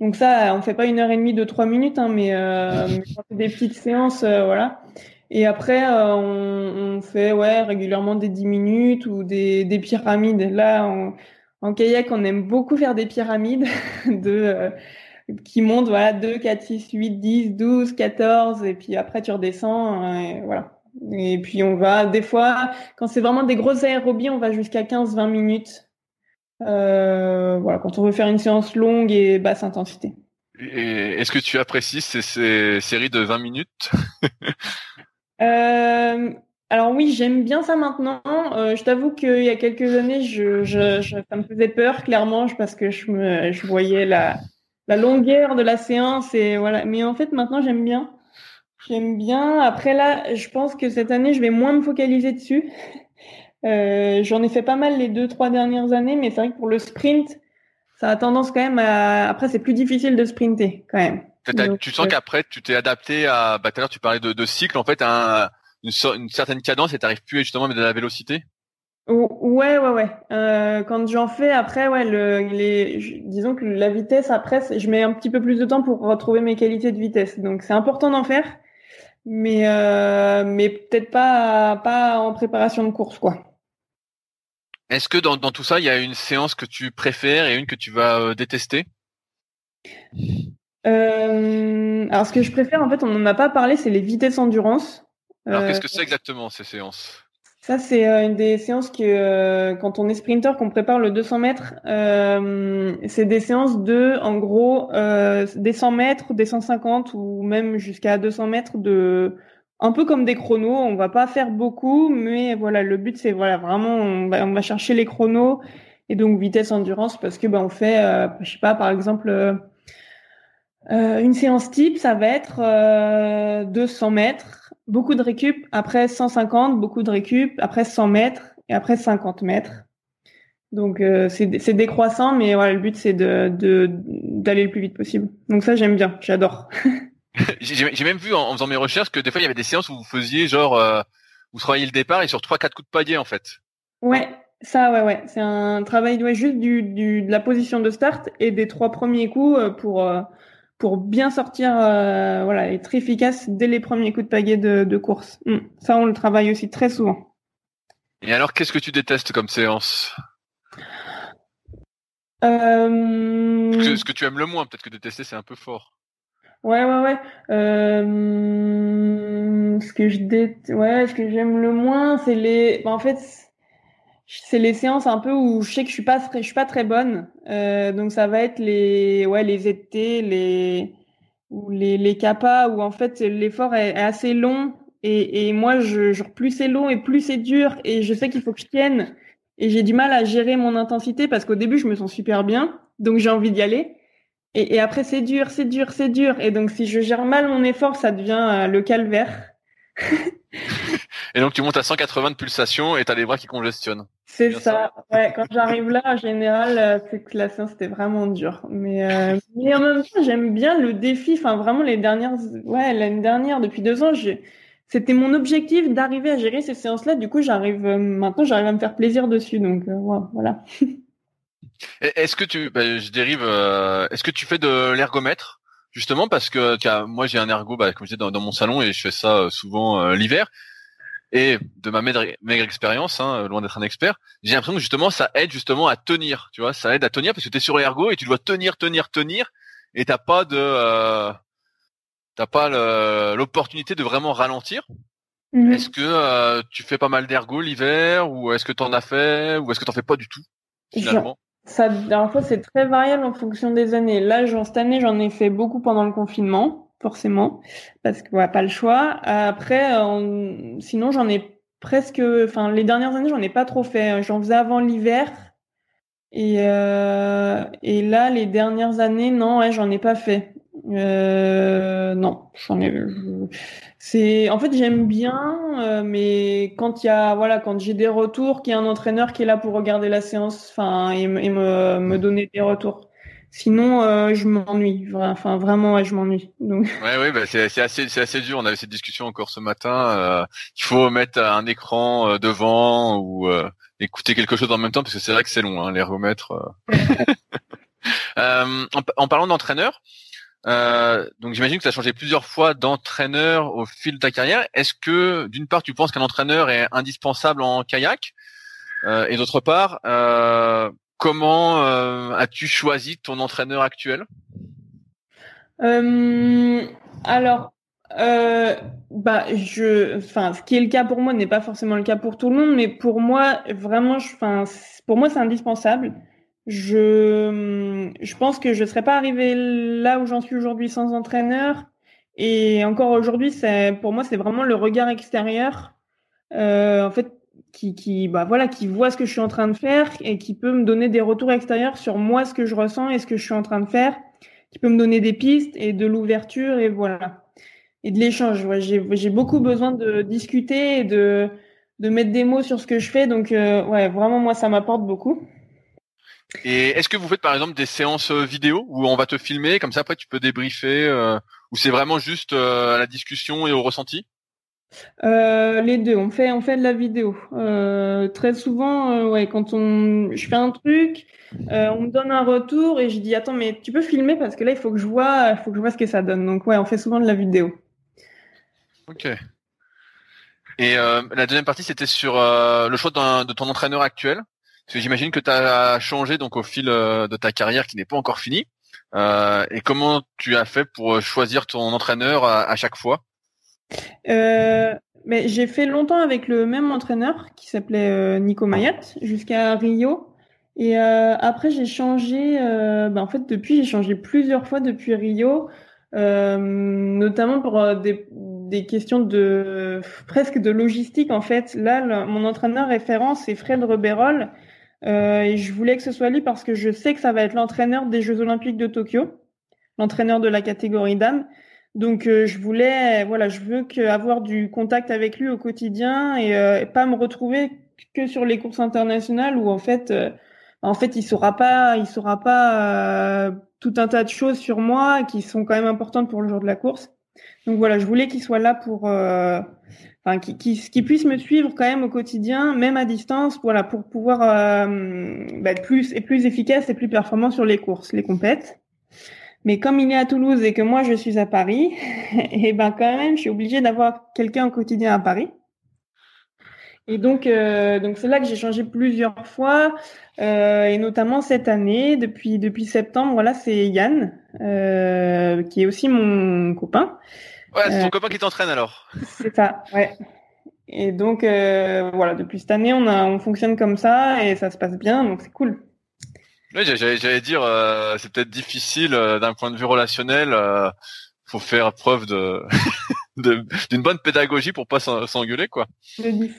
Donc ça, on fait pas une heure et demie de trois minutes, hein, mais, euh, [LAUGHS] on fait des petites séances, euh, voilà. Et après, euh, on, on, fait ouais régulièrement des dix minutes ou des, des pyramides. Là, en kayak, on aime beaucoup faire des pyramides [LAUGHS] de euh, qui montent voilà 2, 4, 6, 8, 10, 12, 14 et puis après tu redescends et voilà. Et puis on va des fois quand c'est vraiment des grosses aérobies, on va jusqu'à 15 20 minutes euh, voilà, quand on veut faire une séance longue et basse intensité. Est-ce que tu apprécies ces, ces, séries de 20 minutes? [LAUGHS] Euh, Alors oui, j'aime bien ça maintenant. Euh, je t'avoue qu'il y a quelques années, je, je, je, ça me faisait peur clairement parce que je me, je voyais la, la longueur de la séance et voilà. Mais en fait, maintenant, j'aime bien. J'aime bien. Après là, je pense que cette année, je vais moins me focaliser dessus. Euh, J'en ai fait pas mal les deux, trois dernières années, mais c'est vrai que pour le sprint, ça a tendance quand même à. Après, c'est plus difficile de sprinter quand même. tu sens qu'après, tu t'es adapté à. Bah, tout à l'heure, tu parlais de, de cycle, en fait, à une, une certaine cadence et t'arrives plus justement à mettre de la vélocité? Ouais, ouais, ouais. Euh, quand j'en fais après, ouais, le, les, disons que la vitesse après, je mets un petit peu plus de temps pour retrouver mes qualités de vitesse. Donc c'est important d'en faire, mais euh, mais peut-être pas pas en préparation de course, quoi. Est-ce que dans, dans tout ça, il y a une séance que tu préfères et une que tu vas euh, détester? Euh, Alors ce que je préfère, en fait, on n'en a pas parlé, c'est les vitesses endurance. Alors qu'est-ce que c'est exactement ces séances? ça, c'est euh, une des séances que, euh, quand on est sprinter, qu'on prépare le 200 mètres, euh, c'est des séances de, en gros, euh, des 100 mètres, des 150 ou même jusqu'à 200 mètres de, un peu comme des chronos. On va pas faire beaucoup, mais voilà, le but c'est voilà vraiment, on va, chercher les chronos et donc vitesse endurance parce que ben on fait, je sais pas, par exemple. une séance type, ça va être 200 mètres beaucoup de récup, après 150, beaucoup de récup, après 100 mètres et après 50 mètres. Donc euh, c'est décroissant, mais voilà, le but c'est de d'aller le plus vite possible. Donc ça j'aime bien, j'adore. [LAUGHS] [LAUGHS] J'ai même vu en, faisant mes recherches que des fois il y avait des séances où vous faisiez genre euh, vous travailliez le départ et sur trois quatre coups de palier en fait. Ouais, ça ouais ouais, c'est un travail ouais, juste du, du de la position de start et des trois premiers coups euh, pour euh, pour bien sortir, euh, voilà, être efficace dès les premiers coups de pagaie de, course. Hmm. Ça, on le travaille aussi très souvent. Et alors, qu'est-ce que tu détestes comme séance? Euh... Ce que tu aimes le moins, peut-être que détester, c'est un peu fort. Ouais, ouais, ouais. Euh... Ce que je dé... ouais, ce que j'aime le moins, c'est les. Bah, en fait, c'est les séances un peu où je sais que je suis pas je suis pas très bonne euh, donc ça va être les ouais les ZT les ou les les capas où en fait l'effort est, assez long et, et moi je genre plus c'est long et plus c'est dur et je sais qu'il faut que je tienne et j'ai du mal à gérer mon intensité parce qu'au début je me sens super bien donc j'ai envie d'y aller et, et après c'est dur c'est dur c'est dur et donc si je gère mal mon effort ça devient euh, le calvaire [LAUGHS] et donc tu montes à 180 de pulsation et tu as les bras qui congestionnent. C'est ça. Ouais, quand j'arrive là, en général, euh, c'est que la séance c'était vraiment dur. Mais, euh, mais en même temps, j'aime bien le défi. Enfin, vraiment les dernières, ouais, l'année dernière, depuis deux ans, j'ai, c'était mon objectif d'arriver à gérer ces séances-là. Du coup, j'arrive euh, maintenant, j'arrive à me faire plaisir dessus. Donc voilà. [LAUGHS] Est-ce que tu, bah, je dérive, est-ce que tu fais de l'ergomètre justement parce que moi j'ai un ergo, bah, comme je disais, dans, mon salon et je fais ça euh, souvent euh, l'hiver. Et de ma maigre, expérience, hein, loin d'être un expert, j'ai l'impression que justement ça aide justement à tenir, tu vois, ça aide à tenir parce que tu es sur l'ergo et tu dois tenir, tenir, tenir et t'as pas de euh, t'as pas l'opportunité de vraiment ralentir. Mhm. Est-ce que euh, tu fais pas mal d'ergo l'hiver ou est-ce que tu en as fait ou est-ce que t'en fais pas du tout finalement? Ça, c'est très variable en fonction des années. Là, genre, cette année, j'en ai fait beaucoup pendant le confinement, forcément, parce que ouais, pas le choix. Après, sinon, j'en ai presque, enfin, les dernières années, j'en ai pas trop fait. J'en faisais avant l'hiver. Et, euh, et là, les dernières années, non, ouais, j'en ai pas fait. Euh, non, j'en ai. C'est en fait j'aime bien, euh, mais quand il y a voilà quand j'ai des retours, qu'il y a un entraîneur qui est là pour regarder la séance, enfin et, me, me donner des retours. Sinon, euh, je m'ennuie. Enfin, vraiment, ouais, je m'ennuie. Donc. Ouais, oui, bah, c'est assez, c'est assez dur. On avait cette discussion encore ce matin. Euh, il faut mettre un écran euh, devant ou écouter quelque chose en même temps parce que c'est vrai que c'est long, hein, l'ergomètre. [LAUGHS] en, en, parlant d'entraîneur, euh, donc j'imagine que ça a changé plusieurs fois d'entraîneur au fil de ta carrière. Est-ce que d'une part tu penses qu'un entraîneur est indispensable en kayak? Euh, et d'autre part euh, comment euh, as-tu choisi ton entraîneur actuel? Euh, Alors bah je, enfin ce qui est le cas pour moi n'est pas forcément le cas pour tout le monde, mais pour moi vraiment, enfin pour moi c'est indispensable je, je pense que je ne serais pas arrivée là où j'en suis aujourd'hui sans entraîneur. Et encore aujourd'hui, pour moi, c'est vraiment le regard extérieur, euh, en fait, qui, qui, bah voilà, qui voit ce que je suis en train de faire et qui peut me donner des retours extérieurs sur moi, ce que je ressens et ce que je suis en train de faire. qui peut me donner des pistes et de l'ouverture et voilà et de l'échange. J'ai beaucoup besoin de discuter et de de mettre des mots sur ce que je fais. Donc ouais, vraiment moi ça m'apporte beaucoup. Et est-ce que vous faites par exemple des séances vidéo où on va te filmer comme ça après tu peux débriefer euh, ou c'est vraiment juste à la discussion et au ressenti? Euh, les deux, on fait on fait de la vidéo. Euh, très souvent, euh, ouais, quand on je fais un truc, euh, on me donne un retour et je dis attends mais tu peux filmer parce que là il faut que je vois, il faut que je vois ce que ça donne. Donc ouais, on fait souvent de la vidéo. Ok. Et la deuxième partie c'était sur le choix de ton entraîneur actuel? Parce que j'imagine que tu as changé donc au fil de ta carrière qui n'est pas encore finie. et comment tu as fait pour choisir ton entraîneur à chaque fois? Euh, mais j'ai fait longtemps avec le même entraîneur qui s'appelait euh, Nico Mayat jusqu'à Rio. Et euh, après, j'ai changé. Euh, ben, en fait, depuis, j'ai changé plusieurs fois depuis Rio, notamment pour des, des, questions de presque de logistique. En fait, là, mon entraîneur référent, c'est Fred Reberol. Et je voulais que ce soit lui parce que je sais que ça va être l'entraîneur des Jeux Olympiques de Tokyo, l'entraîneur de la catégorie dames. Donc euh, je voulais, voilà, je veux que, avoir du contact avec lui au quotidien et, euh, pas me retrouver que sur les courses internationales où en fait, euh, en fait, il saura pas, il saura pas tout un tas de choses sur moi qui sont quand même importantes pour le jour de la course. Donc voilà, je voulais qu'il soit là pour, enfin, qu'il puisse me suivre quand même au quotidien, même à distance, voilà, pour pouvoir bah, être plus et plus efficace et plus performant sur les courses, les compètes. Mais comme il est à Toulouse et que moi je suis à Paris, et [LAUGHS] eh ben quand même, je suis obligée d'avoir quelqu'un au quotidien à Paris. Et donc, euh, donc c'est là que j'ai changé plusieurs fois, euh, et notamment cette année, depuis depuis septembre. Voilà, c'est Yann, euh, qui est aussi mon copain. Ouais, c'est ton copain qui t'entraîne alors. C'est ça, ouais. Et donc voilà, depuis cette année, on a on fonctionne comme ça et ça se passe bien, donc c'est cool. Oui, j'allais dire, euh, c'est peut-être difficile euh, d'un point de vue relationnel. Euh, faut faire preuve de d'une bonne pédagogie pour pas s'engueuler, quoi.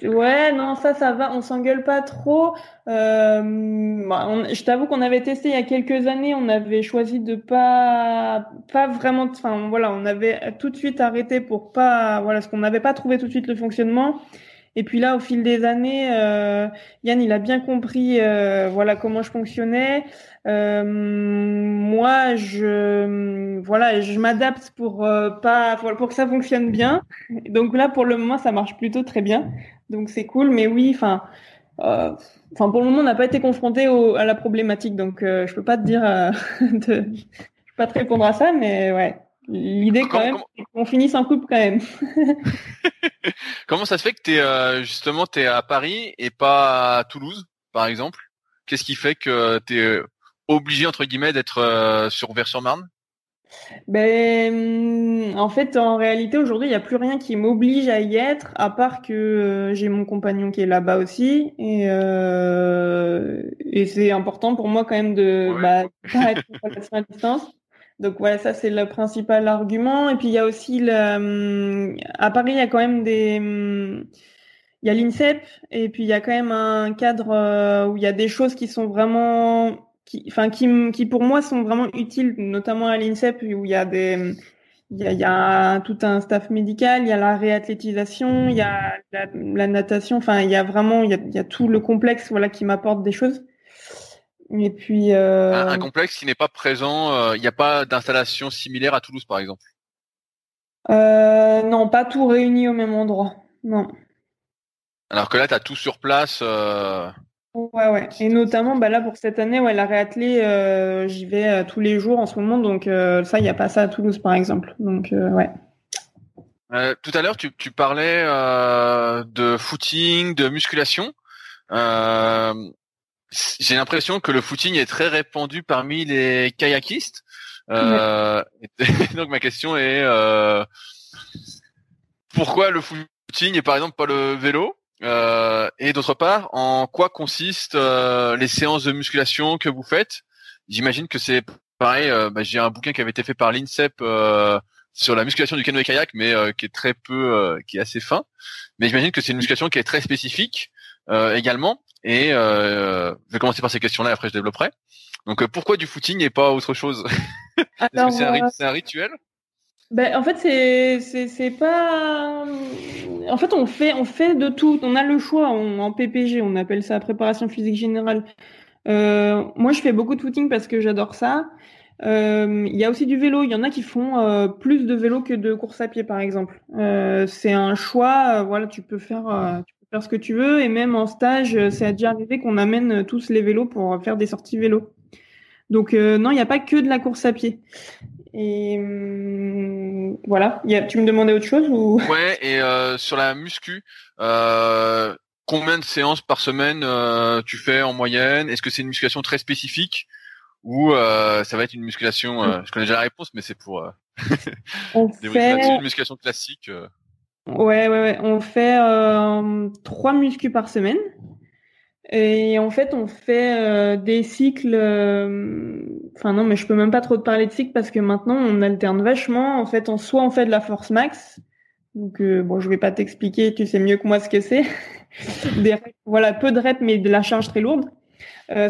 Ouais, non, ça, ça va. On s'engueule pas trop. Euh, bah, je t'avoue qu'on avait testé il y a quelques années. On avait choisi de pas, pas vraiment. Enfin, voilà, on avait tout de suite arrêté pour pas, voilà, parce qu'on n'avait pas trouvé tout de suite le fonctionnement. Et puis là, au fil des années, euh, Yann, il a bien compris, euh, voilà comment je fonctionnais. Euh, moi, je, voilà, je m'adapte pour pas, pour que ça fonctionne bien. Donc là, pour le moment, ça marche plutôt très bien. Donc c'est cool. Mais oui, enfin, enfin pour le moment, on n'a pas été confronté à la problématique. Donc je peux pas te dire, [LAUGHS] de, je peux pas te répondre à ça, mais ouais. L'idée quand même, c'est qu'on finisse en couple quand même. [LAUGHS] comment ça se fait que tu euh, justement t'es à Paris et pas à Toulouse, par exemple? Qu'est-ce qui fait que tu es obligé entre guillemets d'être euh, sur Vers-sur-Marne ben, en fait, en réalité, aujourd'hui, il n'y a plus rien qui m'oblige à y être, à part que euh, j'ai mon compagnon qui est là-bas aussi, et, et c'est important pour moi quand même de bah, pas être à distance. Donc voilà, ça c'est le principal argument. Et puis il y a aussi le, hum, à Paris, il y a quand même des, hum, il y a l'INSEP et puis il y a quand même un cadre euh, où il y a des choses qui sont vraiment, qui, enfin qui, qui pour moi sont vraiment utiles, notamment à l'INSEP où il y a des, il y a, tout un staff médical, il y a la réathlétisation, il y a la, natation, enfin il y a vraiment, il y a tout le complexe voilà qui m'apporte des choses. Et puis euh... un, complexe qui n'est pas présent. Euh, il n'y a pas d'installation similaire à Toulouse, par exemple? Euh, non, pas tout réuni au même endroit. Non. Alors que là, tu as tout sur place. Ouais, ouais. Et notamment, bah là pour cette année, ouais, la réathlée, euh, j'y vais tous les jours en ce moment, donc ça, il n'y a pas ça à Toulouse, par exemple. Donc, ouais. tout à l'heure, tu, tu parlais de footing, de musculation. Euh, j'ai l'impression que le footing est très répandu parmi les kayakistes. Euh, [LAUGHS] donc ma question est euh, pourquoi le footing et par exemple pas le vélo? Euh, Et d'autre part, en quoi consistent euh, les séances de musculation que vous faites? J'imagine que c'est pareil. Euh, bah, j'ai un bouquin qui avait été fait par l'INSEP euh, sur la musculation du canoë kayak, mais qui est très peu, qui est assez fin. Mais j'imagine que c'est une musculation qui est très spécifique également. Et euh, je vais commencer par ces questions-là, après je développerai. Donc pourquoi du footing et pas autre chose? [LAUGHS] Est-ce que c'est un, un, rituel? ben, en fait, c'est c'est pas. En fait, on fait on fait de tout. On a le choix en PPG. On appelle ça préparation physique générale. Euh, moi, je fais beaucoup de footing parce que j'adore ça. Euh, il y a aussi du vélo. Il y en a qui font euh, plus de vélo que de course à pied, par exemple. Euh, c'est un choix. voilà, tu peux faire tu faire ce que tu veux. Et même en stage, c'est déjà arrivé qu'on amène tous les vélos pour faire des sorties vélo. Donc non, il n'y a pas que de la course à pied. Et hum, voilà. Y a, tu me demandais autre chose ou? [LAUGHS] Ouais. Et euh, sur la muscu, euh, combien de séances par semaine euh, tu fais en moyenne? Est-ce que c'est une musculation très spécifique? Ou euh, ça va être une musculation euh, Je connais déjà la réponse, mais c'est pour euh, [LAUGHS] on fait... une musculation classique. Ouais, ouais, ouais. On fait trois muscu par semaine. Et en fait, on fait euh, des cycles. Euh, enfin non, mais je peux même pas trop te parler de cycles parce que maintenant on alterne vachement. En fait, soit on fait de la force max. Donc euh, bon, je vais pas t'expliquer, tu sais mieux que moi ce que c'est. [LAUGHS] voilà, peu de reps mais de la charge très lourde.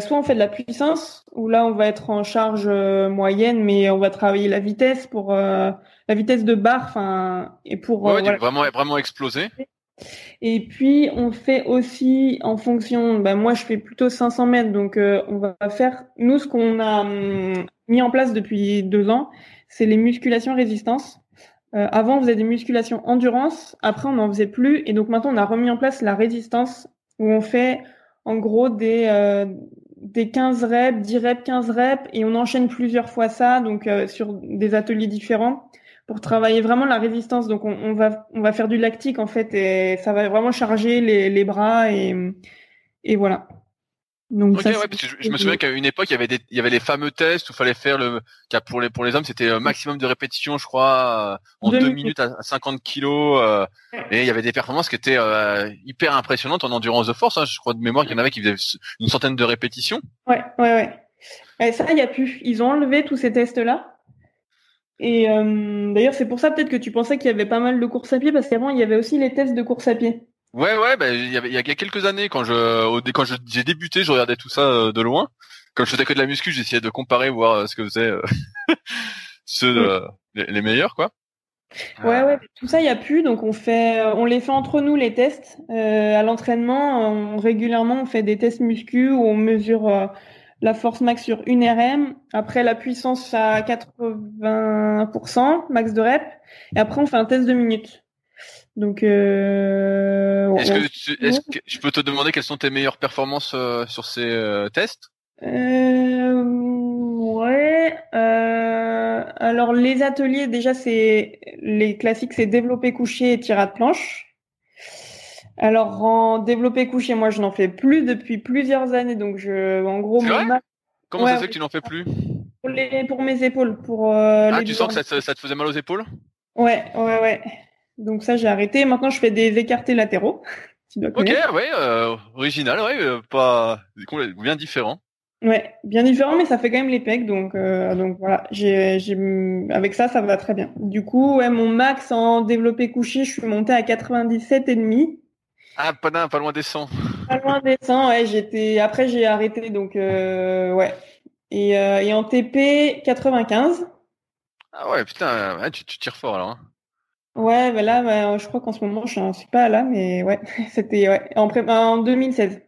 soit on fait de la puissance où là on va être en charge moyenne mais on va travailler la vitesse pour la vitesse de barre, enfin et pour ouais, vraiment vraiment exploser. Et puis on fait aussi en fonction, ben moi je fais plutôt 500 mètres, donc euh, on va faire, nous ce qu'on a hum, mis en place depuis deux ans, c'est les musculations résistance. Euh, avant on faisait des musculations endurance, après on n'en faisait plus, et donc maintenant on a remis en place la résistance, où on fait en gros des, euh, des 15 reps, 10 reps, 15 reps, et on enchaîne plusieurs fois ça, donc sur des ateliers différents pour travailler vraiment la résistance. Donc on, on, va on va faire du lactique en fait et ça va vraiment charger les, les bras et et voilà. Donc ça, ouais, parce que je, me souviens qu'à une époque il y avait des il y avait les fameux tests où il fallait faire le pour les pour les hommes c'était un maximum de répétitions je crois euh, en deux, minutes à 50 kilos euh, et il y avait des performances qui étaient euh, hyper impressionnantes en endurance de force. Hein. Je crois de mémoire qu'il y en avait qui faisaient une centaine de répétitions. Ouais ouais ouais. Et ça il y a plus. Ils ont enlevé tous ces tests là. Et euh, d'ailleurs, c'est pour ça peut-être que tu pensais qu'il y avait pas mal de courses à pied, parce qu'avant, il y avait aussi les tests de course à pied. Ouais, ouais, bah, il y, avait, il y a quelques années, quand je, quand j'ai débuté, je regardais tout ça euh, de loin. Quand je faisais que de la muscu, j'essayais de comparer, voir euh, ce que faisaient [LAUGHS] ceux les, meilleurs, quoi. Ouais, ouais, tout ça, il y a plus, donc on fait, on les fait entre nous les tests. à l'entraînement, régulièrement, on fait des tests muscu où on mesure la force max sur une RM, après la puissance à 80%, max de rep, et après on fait un test de minutes. Donc, euh, est-ce que, est que, je peux te demander quelles sont tes meilleures performances euh, sur ces euh, tests? Euh, Ouais. alors les ateliers, déjà c'est les classiques, c'est développer couché et tirade planche. Alors en développé couché, moi je n'en fais plus depuis plusieurs années, donc je, en gros, comment ça se fait que tu n'en fais plus? Pour, les, pour mes épaules, pour. Euh, ah, tu sens que ça, ça, te faisait mal aux épaules? Ouais, ouais, ouais. Donc ça j'ai arrêté. Maintenant je fais des écartés latéraux. [LAUGHS] ok, ouais, euh, original, ouais, euh, pas bien différent. Ouais, bien différent, mais ça fait quand même les pecs, donc euh, donc voilà. J'ai, avec ça, ça va très bien. Du coup, ouais, mon max en développé couché, je suis monté à 97 et demi. Ah, pas, pas loin des 100. Pas loin des 100, ouais. J'étais, après, j'ai arrêté, donc, euh, ouais. Et, euh, et en TP, 95. Ah ouais, putain, tu, tu tires fort alors. Hein. Ouais, bah là, bah, je crois qu'en ce moment, je suis pas là, mais ouais, [LAUGHS] c'était ouais. en, en 2016,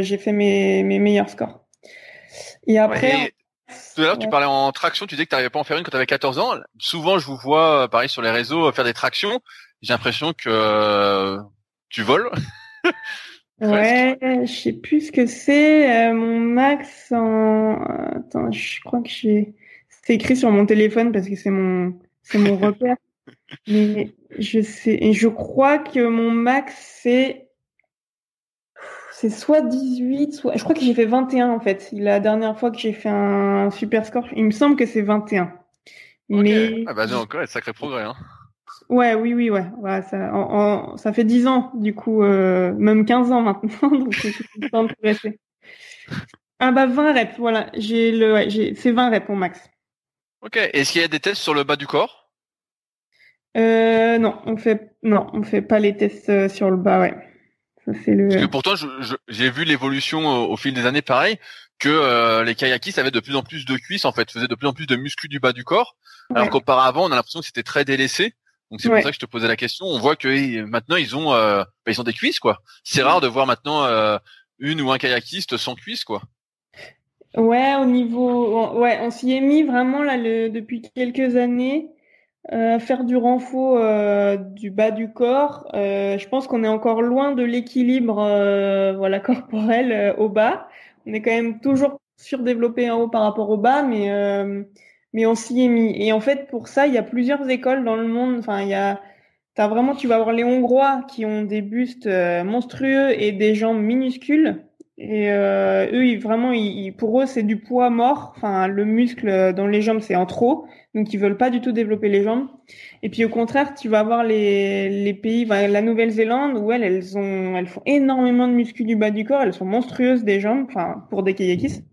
j'ai fait mes, mes meilleurs scores. Et après. Tout à l'heure, tu parlais en traction, tu disais que tu n'arrivais pas à en faire une quand tu avais 14 ans. Souvent, je vous vois, pareil, sur les réseaux, faire des tractions. J'ai l'impression que tu voles? [LAUGHS] Ouais, je sais plus ce que c'est. Euh, mon max en. Attends, je crois que j'ai. C'est écrit sur mon téléphone parce que c'est mon, c'est mon [LAUGHS] repère. Mais je sais, et je crois que mon max c'est, c'est soit 18, soit, je crois que j'ai fait 21 en fait. La dernière fois que j'ai fait un super score, il me semble que c'est 21. Mais. Ah bah non, encore, sacré progrès, hein. Ouais, oui, oui, ouais. ouais ça, en, ça fait 10 ans, du coup, euh, même 15 ans maintenant, [LAUGHS] donc c'est le temps de progresser. Ah bah 20 reps, voilà. J'ai le, ouais, j'ai, c'est 20 reps mon max. Ok. Est-ce qu'il y a des tests sur le bas du corps? Euh, Non, on fait, non, on fait pas les tests euh, sur le bas, ouais. Ça, c'est le... Parce que pourtant, j'ai vu l'évolution au, fil des années, pareil que les kayakistes avaient de plus en plus de cuisses en fait, faisaient de plus en plus de muscles du bas du corps, alors qu'auparavant on a l'impression que c'était très délaissé. Donc c'est pour ça que je te posais la question. On voit que maintenant ils ont bah, ils ont des cuisses quoi. C'est rare de voir maintenant une ou un kayakiste sans cuisses quoi. Ouais, au niveau, ouais, on s'y est mis vraiment là le, depuis quelques années. Euh, faire du renfort euh, du bas du corps, euh, je pense qu'on est encore loin de l'équilibre euh, voilà [LAUGHS] corporel euh, au bas. On est quand même toujours surdéveloppé en haut par rapport au bas, mais mais on s'y est mis. Et en fait, pour ça, il y a plusieurs écoles dans le monde. Enfin, il y a T'as vraiment, tu vas avoir les Hongrois qui ont des bustes monstrueux et des jambes minuscules. Et euh, eux, ils, vraiment, ils, pour eux, c'est du poids mort. Enfin, le muscle dans les jambes, c'est en trop. Donc, ils veulent pas du tout développer les jambes. Et puis, au contraire, tu vas avoir les, les pays, la Nouvelle-Zélande, où elles, elles ont, elles font énormément de muscles du bas du corps. Elles sont monstrueuses des jambes, enfin, pour des kayakistes.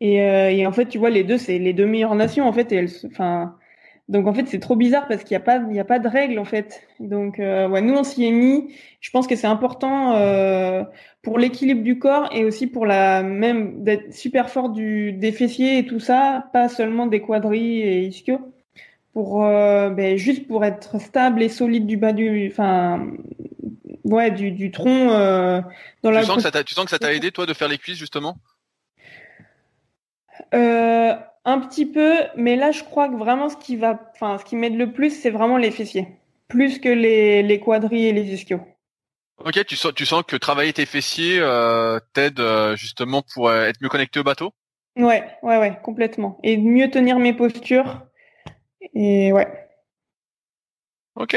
Et, euh, et en fait, tu vois, les deux, c'est les deux meilleures nations, en fait. Et elles, enfin, donc en fait c'est trop bizarre parce qu'il n'y a pas il y a pas de règles en fait. Donc euh, ouais, nous on s'y est mis. Je pense que c'est important euh, pour l'équilibre du corps et aussi pour la même d'être super fort du des fessiers et tout ça, pas seulement des quadris et ischios. Pour euh, ben, juste pour être stable et solide du bas du enfin ouais du, du tronc euh, dans tu la sens que ça tu sens que ça t'a aidé toi de faire les cuisses justement? Euh, un petit peu, mais là, je crois que vraiment ce qui va, enfin, ce qui m'aide le plus, c'est vraiment les fessiers, plus que les, les quadris et les ischios. Ok, tu sens, tu sens que travailler tes fessiers euh, t'aide euh, justement pour être mieux connecté au bateau? Ouais, ouais, ouais, complètement, et mieux tenir mes postures. Et ouais. Ok,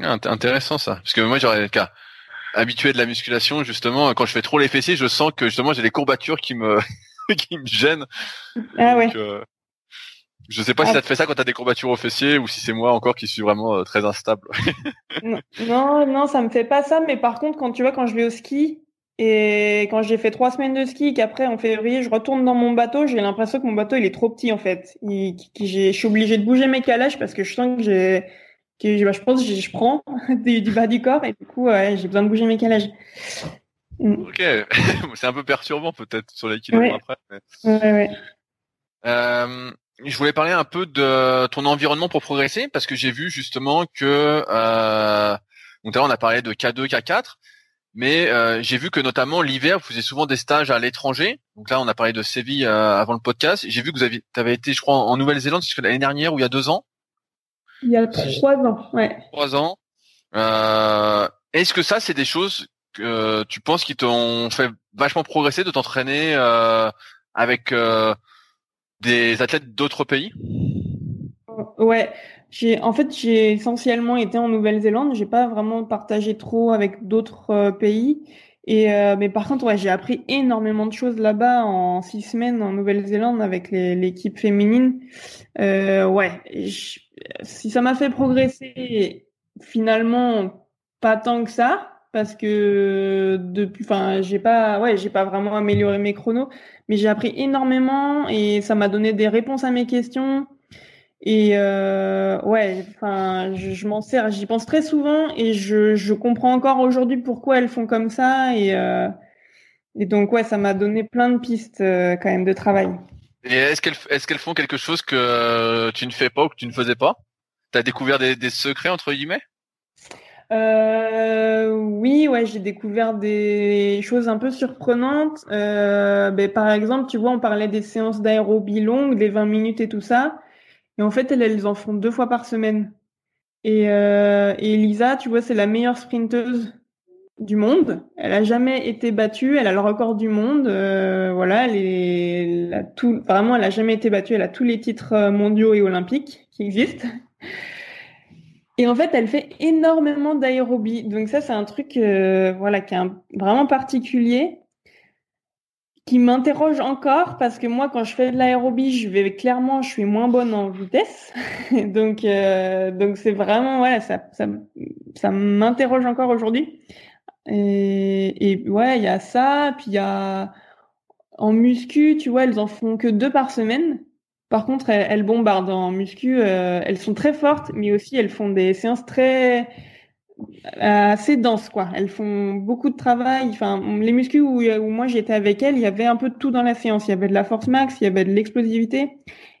intéressant ça, parce que moi j'aurais cas habitué de la musculation justement quand je fais trop les fessiers, je sens que justement j'ai des courbatures qui me [LAUGHS] qui me gêne. Ah ouais. Euh, je sais pas si ah. ça te fait ça quand t'as des courbatures au fessier ou si c'est moi encore qui suis vraiment euh, très instable. non, non, ça me fait pas ça. Mais par contre, quand tu vois, quand je vais au ski et quand j'ai fait trois semaines de ski, qu'après en février je retourne dans mon bateau, j'ai l'impression que mon bateau il est trop petit en fait. Il, je suis obligée de bouger mes calages parce que je sens que j'ai que bah, je pense que je prends [LAUGHS] du, bas du corps et du coup j'ai besoin de bouger mes calages. Mm. Ok, [LAUGHS] c'est un peu perturbant peut-être sur l'équilibre après. Ouais, euh, je voulais parler un peu de ton environnement pour progresser parce que j'ai vu justement que euh, donc là on a parlé de K2, K4, mais euh, j'ai vu que notamment l'hiver vous faisiez souvent des stages à l'étranger. Donc là on a parlé de Séville euh, avant le podcast. J'ai vu que vous avez avais été je crois en Nouvelle-Zélande l'année dernière ou il y a deux ans. Il y a trois ans, ouais. Trois ans. Euh, Est-ce que ça c'est des choses que tu penses qu'ils t'ont fait vachement progresser de t'entraîner euh, avec euh, des athlètes d'autres pays? Ouais, j'ai en fait j'ai essentiellement été en Nouvelle-Zélande. J'ai pas vraiment partagé trop avec d'autres euh, pays. Et mais par contre, ouais, j'ai appris énormément de choses là-bas en six semaines en Nouvelle-Zélande avec l'équipe féminine. ouais, si ça m'a fait progresser, finalement pas tant que ça parce que depuis, enfin, j'ai pas, ouais, j'ai pas vraiment amélioré mes chronos, mais j'ai appris énormément et ça m'a donné des réponses à mes questions. Et euh, ouais, enfin, je, m'en sers, j'y pense très souvent et je, comprends encore aujourd'hui pourquoi elles font comme ça et euh, donc ouais, ça m'a donné plein de pistes euh, quand même de travail. Et est-ce qu'elles est-ce qu'elles font quelque chose que tu ne fais pas ou que tu ne faisais pas? T'as découvert des secrets entre guillemets? Euh, oui, ouais, j'ai découvert des choses un peu surprenantes. Euh, ben, par exemple, tu vois, on parlait des séances d'aérobie longues, des 20 minutes et tout ça. Et en fait, elles, elles en font deux fois par semaine. Et, euh, et Elisa, tu vois, c'est la meilleure sprinteuse du monde. Elle a jamais été battue. Elle a le record du monde. Euh, voilà, elle est, elle a tout, vraiment, elle a jamais été battue. Elle a tous les titres euh, mondiaux et olympiques qui existent. Et en fait, elle fait énormément d'aérobie. Donc ça, c'est un truc euh, voilà qui est vraiment particulier, qui m'interroge encore parce que moi, quand je fais de l'aérobie, je vais clairement, je suis moins bonne en vitesse. [LAUGHS] donc euh, donc c'est vraiment voilà, ça ça, ça m'interroge encore aujourd'hui. Et, et ouais, il y a ça, puis il y a en muscu, tu vois, elles en font que deux par semaine. Par contre, elles, bombardent en muscu. Euh, elles sont très fortes, mais aussi elles font des séances très assez denses quoi. Elles font beaucoup de travail. Enfin, les muscles où, où moi j'étais avec elles, il y avait un peu de tout dans la séance. Il y avait de la force max, il y avait de l'explosivité,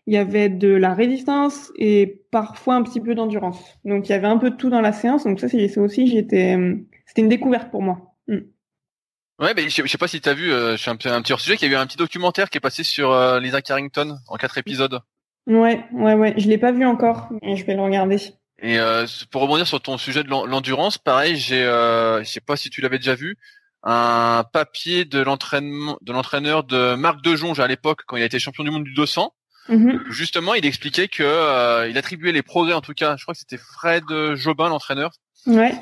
il y avait de la résistance et parfois un petit peu d'endurance. Donc il y avait un peu de tout dans la séance. Donc ça c'est aussi j'étais c'était une découverte pour moi. Mm. Ouais, mais je, sais pas si tu as vu, euh, je suis un, un, petit hors sujet, qu'il y a eu un petit documentaire qui est passé sur euh, Lisa Carrington en quatre épisodes. Ouais, ouais, ouais. Je l'ai pas vu encore, mais je vais le regarder. Et euh, pour rebondir sur ton sujet de l'endurance, pareil, j'ai, euh, je sais pas si tu l'avais déjà vu, un papier de l'entraînement, de l'entraîneur de Marc Dejonge à l'époque quand il a été champion du monde du 200. Mm-hmm. Justement, il expliquait que euh, il attribuait les progrès, en tout cas, je crois que c'était Fred Jobin, l'entraîneur. Ouais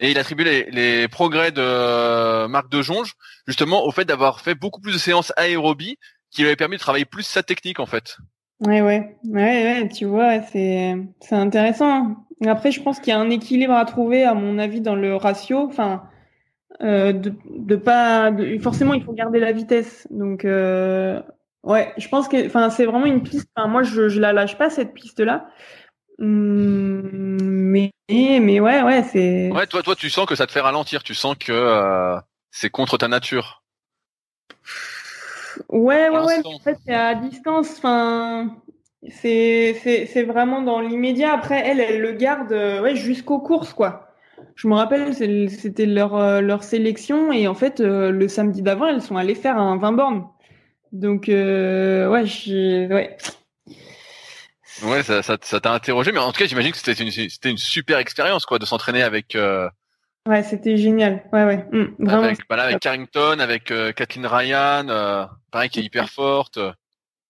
et il attribue les, les progrès de Marc de Jonge justement au fait d'avoir fait beaucoup plus de séances aérobie qui lui avait permis de travailler plus sa technique en fait. Ouais ouais ouais, ouais tu vois c'est c'est intéressant. Après je pense qu'il y a un équilibre à trouver à mon avis dans le ratio. Enfin euh, de, de pas forcément il faut garder la vitesse donc euh, ouais je pense que enfin c'est vraiment une piste. Enfin, moi je je la lâche pas cette piste là mais mais ouais ouais c'est. Ouais toi toi tu sens que ça te fait ralentir, tu sens que euh, c'est contre ta nature. Ouais ouais ouais. En fait c'est à distance. Enfin c'est c'est c'est vraiment dans l'immédiat. Après elle elle le garde euh, ouais jusqu'aux courses quoi. Je me rappelle c'était leur euh, leur sélection et en fait le samedi d'avant elles sont allées faire un 20 bornes. Donc ouais je ouais Ouais, ça, ça, ça t'a interrogé, mais en tout cas, j'imagine que c'était une, c'était une super expérience, quoi, de s'entraîner avec. Euh... Ouais, c'était génial. Ouais, ouais, mmh, vraiment. Avec, bah avec Carrington, avec euh, Kathleen Ryan, euh, pareil, qui est hyper forte.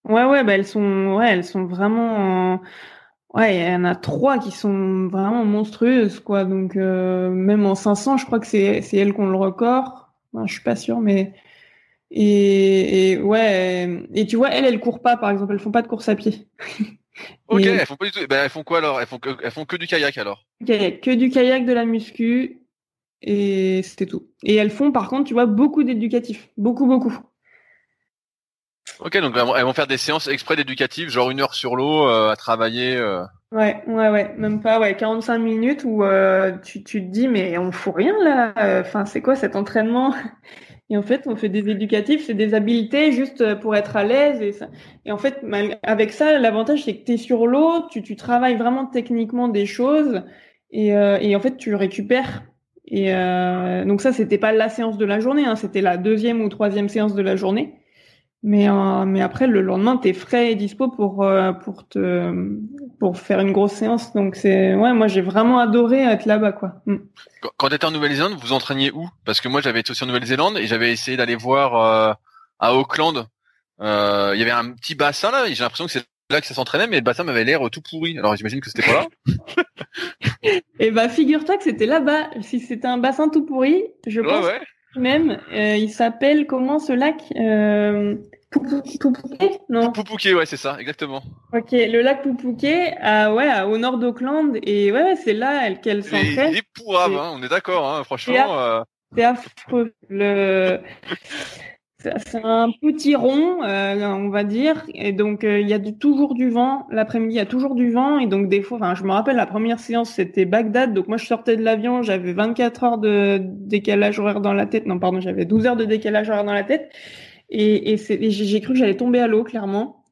Ouais, ouais, bah elles sont, ouais, elles sont vraiment. Ouais, il y en a trois qui sont vraiment monstrueuses, quoi. Donc euh, même en 500, je crois que c'est c'est elles qui ont le record. Enfin, je suis pas sûre, mais et, et ouais. Et tu vois, elles, elles courent pas, par exemple, elles font pas de course à pied. [LAUGHS] Ok, elles font pas du tout. Ben, elles font quoi alors? Elles font que, elles font que du kayak alors? Kayak, que du kayak, de la muscu et c'était tout. Et elles font par contre, tu vois, beaucoup d'éducatifs, beaucoup beaucoup. Ok, donc elles vont faire des séances exprès d'éducatifs, genre une heure sur l'eau euh, à travailler. Euh... Ouais, ouais, ouais, même pas, ouais, 45 minutes où euh, tu, tu te dis mais on fout rien là. Enfin, c'est quoi cet entraînement? Et en fait, on fait des éducatifs, c'est des habiletés juste euh, pour être à l'aise. Et, en fait, avec ça, l'avantage, c'est que tu es sur l'eau, tu, tu travailles vraiment techniquement des choses et, euh, et en fait, tu récupères. Et euh, donc ça, c'était pas la séance de la journée, hein, c'était la deuxième ou troisième séance de la journée. Mais, euh, mais après, le lendemain, tu es frais et dispo pour, euh, pour, te, pour faire une grosse séance. Donc, c'est ouais, moi, j'ai vraiment adoré être là-bas. quoi. Mm. Quand tu étais en Nouvelle-Zélande, vous entraîniez où? Parce que moi, j'avais été aussi en Nouvelle-Zélande et j'avais essayé d'aller voir euh, à Auckland. Il y avait un petit bassin là, j'ai l'impression que c'est là que ça s'entraînait, mais le bassin m'avait l'air tout pourri. Alors, j'imagine que c'était pas là. et [LAUGHS] eh bah, figure-toi que c'était là-bas. Si c'était un bassin tout pourri, je pense. Ouais même. Euh, il s'appelle comment ce lac euh, Poupouké Non. Poupouké, ouais, c'est ça, exactement. Ok, le lac Poupouké, à, ouais, au nord d'Auckland, et ouais, c'est là qu'elle s'entraîne. Il est pourrave, hein, on est d'accord, hein, franchement. C'est affreux. Le c'est un petit rond, euh, on va dire, et donc euh, il y a toujours du vent. L'après-midi, il y a toujours du vent, et donc des fois, enfin, je me rappelle la première séance, c'était Bagdad, donc moi je sortais de l'avion, j'avais 24 heures de décalage horaire dans la tête, non pardon, j'avais 12 heures de décalage horaire dans la tête, et, et, j'ai cru que j'allais tomber à l'eau clairement.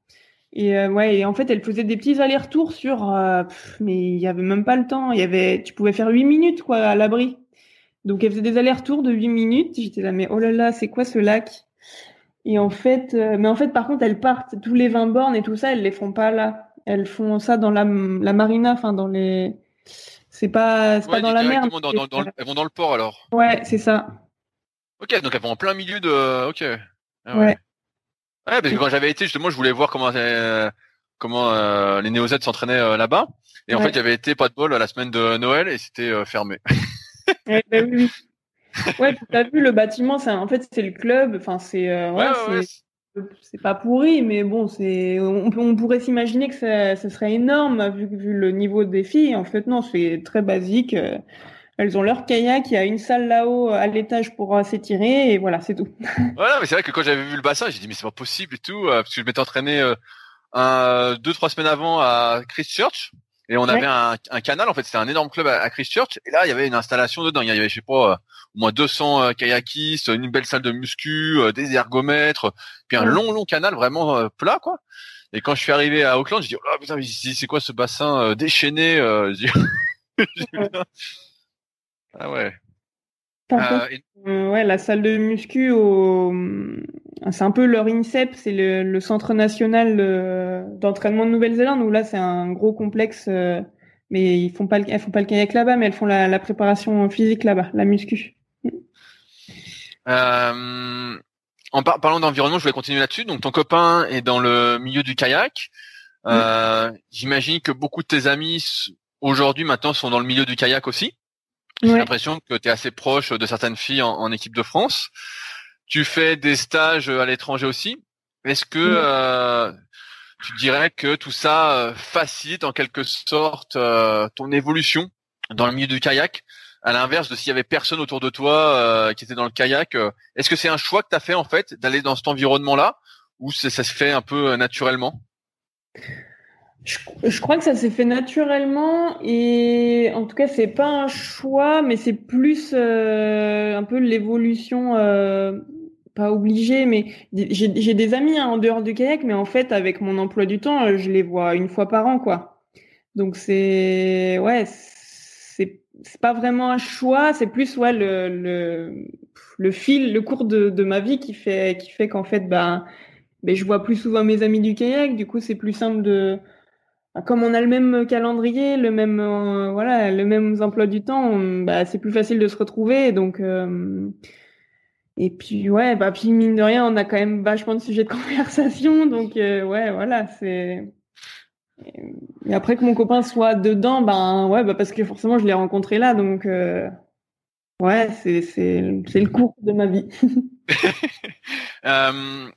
Et euh, ouais, et en fait, elle faisait des petits allers-retours sur, mais il y avait même pas le temps. Il y avait, tu pouvais faire 8 minutes quoi à l'abri. Donc elle faisait des allers-retours de 8 minutes. J'étais là, mais oh là là, c'est quoi ce lac? Et en fait, euh, mais en fait, par contre, elles partent tous les 20 bornes et tout ça, elles les font pas là. Elles font ça dans la, la marina, enfin dans les. C'est pas, c'est pas dans la mer. Dans, dans, dans, elles vont dans le port alors. Ouais, c'est ça. Ok, donc elles vont en plein milieu de. Ok. Ah ouais. ouais. parce que quand j'avais été justement, je voulais voir comment euh, comment euh, les néo s'entraînaient là-bas. Et en fait, j'avais été pas de bol la semaine de Noël et c'était fermé. bah oui [LAUGHS] ouais, tu as vu le bâtiment, c'est en fait c'est le club. Enfin c'est euh, ouais, c'est pas pourri, mais bon c'est on, on pourrait s'imaginer que ça, ça, serait énorme vu, vu le niveau des filles. En fait non, c'est très basique. Euh, elles ont leur kayak, il y a une salle là-haut à l'étage pour euh, s'étirer et voilà, c'est tout. [LAUGHS] voilà, mais c'est vrai que quand j'avais vu le bassin, j'ai dit mais c'est pas possible et tout parce que je m'étais entraîné un, deux trois semaines avant à Christchurch Et on avait un, un, canal, en fait, c'était un énorme club à, Christchurch. Et là, il y avait une installation dedans. Il y avait, je sais pas, euh, au moins 200 euh, kayakistes, une belle salle de muscu, euh, des ergomètres, puis un long, long canal vraiment plat, quoi. Et quand je suis arrivé à Auckland, je dis, oh putain, c'est quoi ce bassin déchaîné [LAUGHS] [LAUGHS] Ah ouais. Ouais, la salle de muscu au, c'est un peu leur INSEP, c'est le, centre national d'entraînement de Nouvelle-Zélande où là c'est un gros complexe, euh, mais ils font pas, elles font pas le kayak là-bas, mais elles font la, préparation physique là-bas, la muscu. Euh, en parlant d'environnement, je vais continuer là-dessus. Donc ton copain est dans le milieu du kayak. Euh, j'imagine que beaucoup de tes amis aujourd'hui maintenant sont dans le milieu du kayak aussi. J'ai l'impression que tu es assez proche de certaines filles en équipe de France. Tu fais des stages à l'étranger aussi. Est-ce que euh, tu dirais que tout ça euh, facilite en quelque sorte euh, ton évolution dans le milieu du kayak? À l'inverse de s'il y avait personne autour de toi qui était dans le kayak, est-ce que c'est un choix que tu as fait en fait d'aller dans cet environnement-là? Ou ça se fait un peu naturellement? Je, crois que ça s'est fait naturellement et en tout cas c'est pas un choix mais c'est plus un peu l'évolution pas obligé, mais j'ai des amis hein, en dehors du kayak, mais en fait, avec mon emploi du temps, euh, je les vois une fois par an, quoi. Donc c'est ouais, c'est c'est pas vraiment un choix, c'est plus ouais le, le le fil, le cours de, de ma vie qui fait qui fait qu'en fait bah ben je vois plus souvent mes amis du kayak, du coup c'est plus simple de comme on a le même calendrier, le même euh, voilà, le même emploi du temps, bah c'est plus facile de se retrouver euh, et puis ouais, bah puis mine de rien, on a quand même vachement de sujets de [LAUGHS] conversation, donc euh, ouais, voilà, c'est. Et après que mon copain soit dedans, ben bah parce que forcément je l'ai rencontré là, donc ouais, c'est c'est le cours de ma vie. [LAUGHS]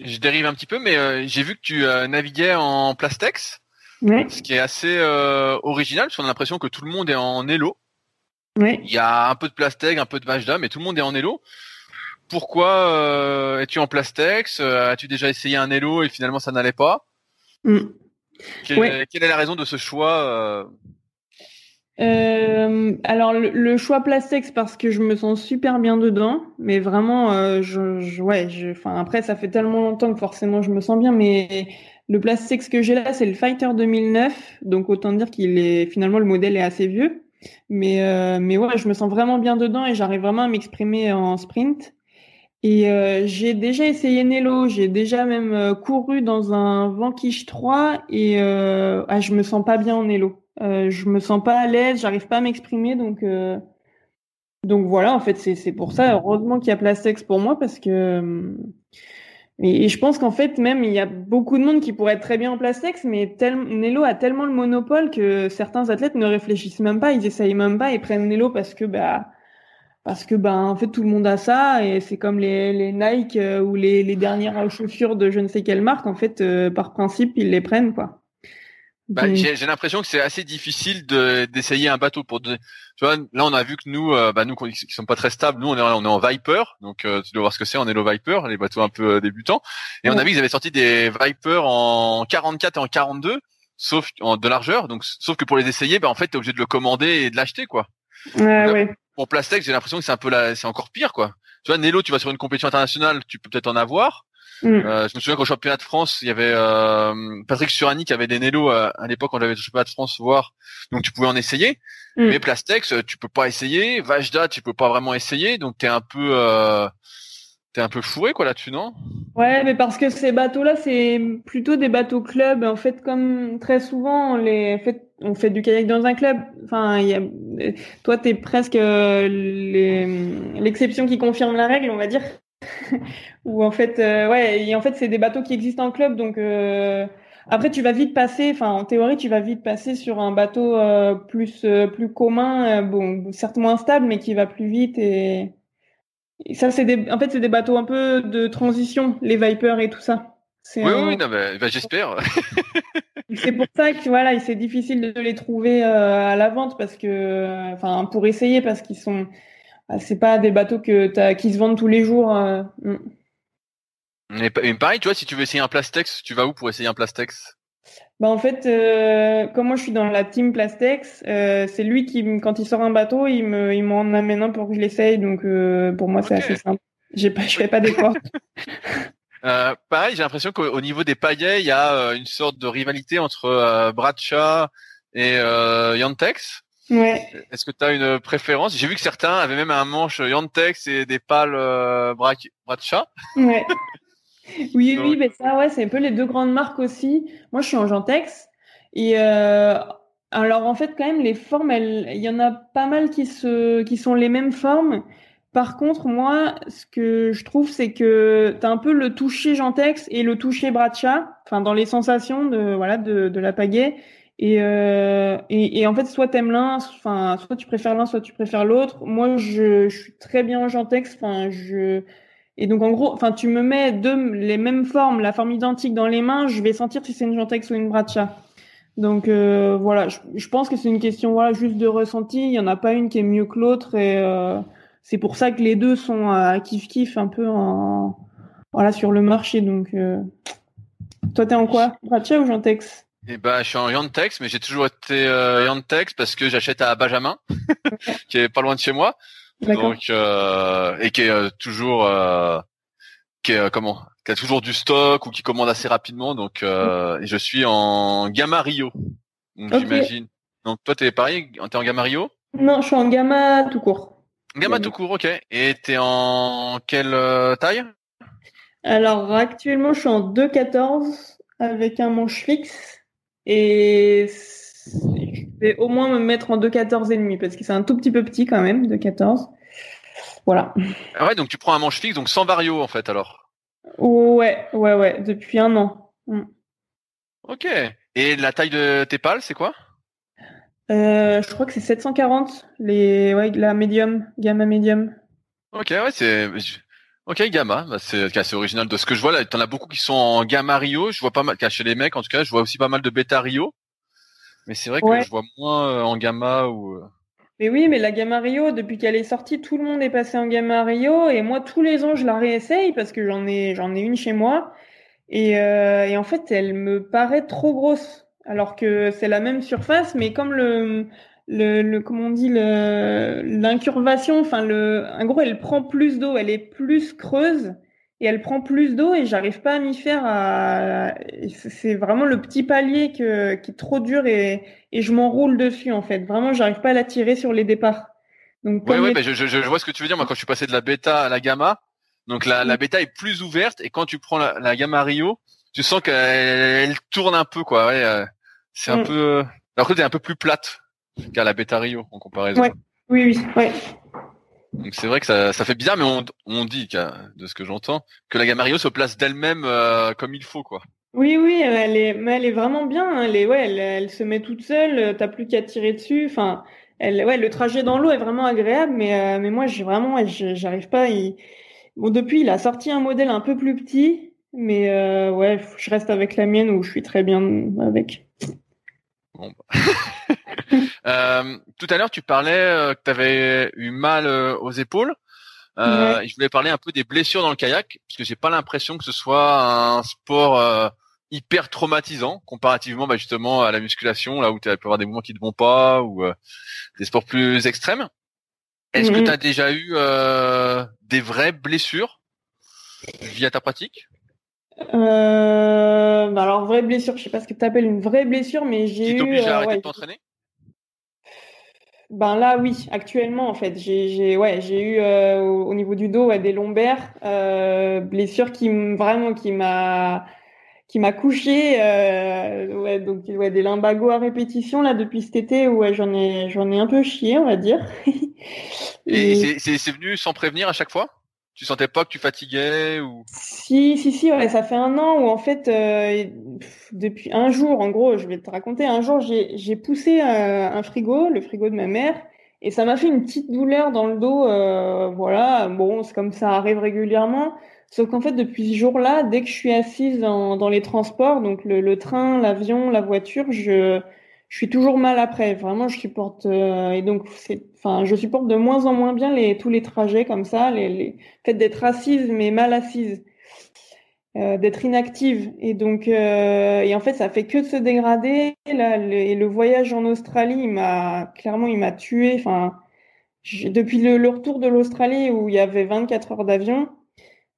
je dérive un petit peu, mais j'ai vu que tu naviguais en Plastex, ouais. ce qui est assez original, parce qu'on a l'impression que tout le monde est en Elo. Ouais. Il y a un peu de Plastex, un peu de Vajda, mais tout le monde est en Elo pourquoi euh, es-tu en Plastex? Euh, As-tu déjà essayé un Elo et finalement ça n'allait pas? Mm. quelle, est la raison de ce choix euh? alors le, choix Plastex parce que je me sens super bien dedans, mais vraiment, je, ouais, enfin après ça fait tellement longtemps que forcément je me sens bien, mais le Plastex que j'ai là c'est le Fighter 2009, donc autant dire qu'il est finalement le modèle est assez vieux, mais mais ouais, je me sens vraiment bien dedans et j'arrive vraiment à m'exprimer en sprint. Et euh, j'ai déjà essayé Nelo, j'ai déjà même euh, couru dans un Vanquish 3 et euh, ah, je me sens pas bien en Nelo. Euh, je me sens pas à l'aise, j'arrive pas à m'exprimer. Donc euh, donc voilà en fait c'est c'est pour ça. Heureusement qu'il y a Plastex pour moi parce que et, je pense qu'en fait même il y a beaucoup de monde qui pourrait être très bien en Plastex mais tel, Nelo a tellement le monopole que certains athlètes ne réfléchissent même pas, ils essayent même pas, ils prennent Nelo parce que bah parce que ben en fait tout le monde a ça et c'est comme les, les Nike euh, ou les, les, dernières chaussures de je ne sais quelle marque en fait euh, par principe ils les prennent quoi. Bah, j'ai l'impression que c'est assez difficile d'essayer un bateau pour tu vois là on a vu que nous euh, bah, nous qui sont pas très stables nous on est on est en Viper donc tu dois voir ce que c'est est le Viper les bateaux un peu débutants et on a vu qu'ils avaient sorti des Viper en 44 et en 42 sauf en de largeur donc sauf que pour les essayer bah en fait tu es obligé de le commander et de l'acheter quoi. Ouais, ouais pour Plastex, j'ai l'impression que c'est un peu la, c'est encore pire, quoi. Tu vois, Nelo, tu vas sur une compétition internationale, tu peux peut-être en avoir. Mm. Euh, je me souviens qu'au championnat de France, il y avait euh, Patrick Surani qui avait des Nelo à, à l'époque quand j'avais le championnat de France voir, donc tu pouvais en essayer. Mm. Mais Plastex, tu peux pas essayer. Vajda, tu peux pas vraiment essayer, donc t'es un peu, euh, t'es un peu fourré quoi là-dessus, non? Ouais, mais parce que ces bateaux-là, c'est plutôt des bateaux club. En fait, comme très souvent, on les fait, on fait du kayak dans un club. Enfin, y a, toi, t'es presque euh, l'exception qui confirme la règle, on va dire. [LAUGHS] Ou en fait, euh, ouais, et en fait, c'est des bateaux qui existent en club, donc. Euh, après, tu vas vite passer, enfin en théorie, tu vas vite passer sur un bateau plus plus commun, bon, certes moins stable, mais qui va plus vite et ça, c'est des, en fait, c'est des bateaux un peu de transition, les Vipers et tout ça. Oui, oui, non, bah, j'espère. [LAUGHS] c'est pour ça que voilà, c'est difficile de les trouver euh, à la vente parce que, enfin, pour essayer parce qu'ils sont, c'est pas des bateaux que as, qui se vendent tous les jours. Euh, mm. mais, pareil, tu vois, si tu veux essayer un Plastex, tu vas où pour essayer un Plastex? Bah en fait, euh, comme moi je suis dans la team Plastex, euh, c'est lui qui, quand il sort un bateau, il me, il m'en amène un pour que je l'essaye. Donc euh, pour moi, c'est assez simple. J'ai pas, je fais pas d'efforts. [LAUGHS] pareil, j'ai l'impression qu'au niveau des paillets, il y a une sorte de rivalité entre Bradshaw et Yantex. Ouais. Est-ce que tu as une préférence? J'ai vu que certains avaient même un manche Yantex et des pales euh. Ouais. Oui, oui, mais ça, ouais, c'est un peu les deux grandes marques aussi. Moi, je suis en Gentex. Et euh, alors, en fait, quand même, les formes, il y en a pas mal qui, se, qui sont les mêmes formes. Par contre, moi, ce que je trouve, c'est que tu as un peu le toucher Gentex et le toucher Bracha, enfin, dans les sensations de, voilà, de, de la pagaie. Et, euh, et, et, en fait, soit t'aimes l'un, enfin, soit tu préfères l'un, soit tu préfères l'autre. Moi, je, je suis très bien en Gentex. Enfin, je, et donc en gros, enfin tu me mets deux les mêmes formes, la forme identique dans les mains, je vais sentir si c'est une Gentex ou une Bracha. Donc euh, voilà, je, je, pense que c'est une question voilà juste de ressenti. Il y en a pas une qui est mieux que l'autre et euh, c'est pour ça que les deux sont à kiff kiff un peu en voilà sur le marché. Donc euh... toi t'es en quoi, Bracha ou Gentex eh ben, je suis en Yantex, mais j'ai toujours été euh, Yantex parce que j'achète à Benjamin, [LAUGHS] qui est pas loin de chez moi. Donc euh, et qui est euh, toujours euh, qui est euh, comment qui a toujours du stock ou qui commande assez rapidement. Donc euh, et je suis en Gamma Rio. Okay. J'imagine. Donc toi t'es pareil, t'es en Gamma Rio Non, je suis en Gamma tout court. Gamma tout court, ok. Et t'es en quelle taille? Alors actuellement je suis en 2,14 avec un manche fixe et je vais au moins me mettre en 2,14 et demi parce que c'est un tout petit peu petit quand même, 2,14. Voilà. Ah ouais, donc tu prends un manche fixe, donc sans vario en fait alors? Ouais, ouais, ouais, depuis un an. Mm. Ok. Et la taille de tes pales, c'est quoi? Euh, Je crois que c'est 740, les, ouais, la médium, gamma médium. Ok, ouais, c'est. Ok, gamma, bah, c'est assez original de ce que je vois là. T'en as beaucoup qui sont en gamma Rio. Je vois pas mal, chez les mecs en tout cas, je vois aussi pas mal de bêta Rio. Mais c'est vrai que ouais. je vois moins euh, en gamma ou. Mais oui, mais la Gamma Rio, depuis qu'elle est sortie, tout le monde est passé en Gamma Rio et moi tous les ans je la réessaye parce que j'en ai j'en ai une chez moi et, euh, et en fait elle me paraît trop grosse alors que c'est la même surface mais comme le le, le comment on dit le l'incurvation, enfin le en gros elle prend plus d'eau, elle est plus creuse et elle prend plus d'eau et j'arrive pas à m'y faire. À... C'est vraiment le petit palier que, qui est trop dur et, et je m'enroule dessus en fait. Vraiment, j'arrive pas à la tirer sur les départs. Donc, ouais, ouais, les... je, je, je, vois ce que tu veux dire. Moi, quand je suis passé de la bêta à la gamma, donc la, la bêta est plus ouverte et quand tu prends la, la gamma Rio, tu sens qu'elle elle tourne un peu quoi. Ouais, euh, c'est un mm. peu. Alors que t'es un peu plus plate qu'à la bêta Rio en comparaison. Ouais. Oui, oui, ouais. Donc c'est vrai que ça, ça fait bizarre, mais on, on dit, de ce que j'entends, que la Gamario se place d'elle-même euh, comme il faut, quoi. Oui, oui, elle est, mais elle est vraiment bien. Hein. Elle est, ouais, elle, elle, se met toute seule. T'as plus qu'à tirer dessus. Enfin, elle, ouais, le trajet dans l'eau est vraiment agréable, mais, euh, mais moi, j'ai vraiment, j'arrive pas. Il... Bon, depuis, il a sorti un modèle un peu plus petit, mais euh, ouais, je reste avec la mienne où je suis très bien avec. Bon. Bah. [LAUGHS] [LAUGHS] euh, tout à l'heure, tu parlais euh, que tu avais eu mal euh, aux épaules. Euh, ouais. Je voulais parler un peu des blessures dans le kayak, parce que j'ai pas l'impression que ce soit un sport euh, hyper traumatisant comparativement bah, justement à la musculation, là où tu peux avoir des mouvements qui ne vont pas ou des sports plus extrêmes. Est-ce mmh. que tu as déjà eu des vraies blessures via ta pratique? Euh, bah alors vraie blessure, je sais pas ce que tu appelles une vraie blessure, mais j'ai eu. t'oblige à arrêter ouais, de t'entraîner? Ben là oui, actuellement en fait, j'ai ouais j'ai eu euh, au, au, niveau du dos ouais, des lombaires, euh, blessure qui vraiment qui m'a qui m'a couché, euh, ouais donc ouais des limbagos à répétition là depuis cet été ouais j'en ai j'en ai un peu chié on va dire. [LAUGHS] Et, Et c'est venu sans prévenir à chaque fois? Tu sentais pas que tu fatiguais ou? Si, si, si, ouais, ça fait un an où en fait, euh, depuis un jour, en gros, je vais te raconter, un jour, j'ai poussé un, un, frigo, le frigo de ma mère, et ça m'a fait une petite douleur dans le dos. Euh, voilà, bon, c'est comme ça arrive régulièrement. Sauf qu'en fait, depuis ce jour-là, dès que je suis assise dans, dans les transports, donc le, le train, l'avion, la voiture, je je suis toujours mal après. Vraiment, je supporte euh, et donc c'est, enfin, je supporte de moins en moins bien les tous les trajets comme ça, les, les fait d'être assise mais mal assise. d'être inactive et donc et en fait ça fait que de se dégrader là le, et le voyage en Australie il m'a clairement il m'a tué enfin depuis le, retour de l'Australie où il y avait 24 heures d'avion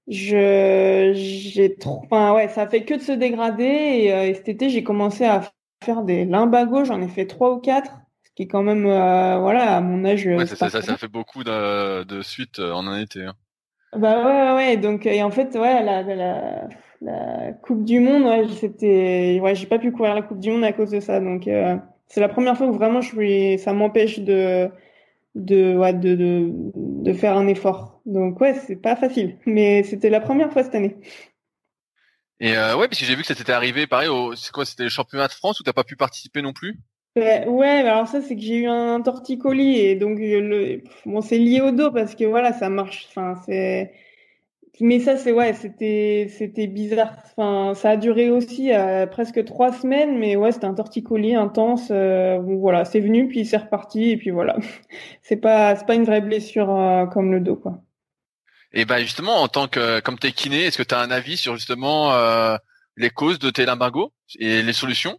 je j'ai trop enfin ouais ça fait que de se dégrader et, et cet été j'ai commencé à faire des limbagos j'en ai fait trois ou quatre qui est quand même, euh, voilà, à mon âge. Ouais, ça, ça, ça, fait beaucoup de, de suite euh, en un été. Hein. Bah ouais, ouais, donc et en fait, ouais, la, la, la Coupe du Monde, ouais, c'était, ouais, j'ai pas pu courir la Coupe du Monde à cause de ça, donc euh, c'est la première fois où vraiment je suis, ça m'empêche de, de, ouais, de, de, de faire un effort. Donc ouais, c'est pas facile, mais c'était la première fois cette année. Et euh, ouais, parce que j'ai vu que ça t'était arrivé, pareil, au, c'est quoi, c'était le championnat de France où t'as pas pu participer non plus? Ouais, alors ça c'est que j'ai eu un torticolis et donc le bon c'est lié au dos parce que voilà ça marche. Enfin c'est mais ça c'est ouais c'était c'était bizarre. Enfin ça a duré aussi euh, presque trois semaines mais ouais c'était un torticolis intense. Euh, voilà c'est venu puis c'est reparti et puis voilà [LAUGHS] c'est pas c'est pas une vraie blessure euh, comme le dos quoi. Et ben justement en tant que comme t'es kiné est-ce que tu as un avis sur justement les causes de tes limbagos et les solutions?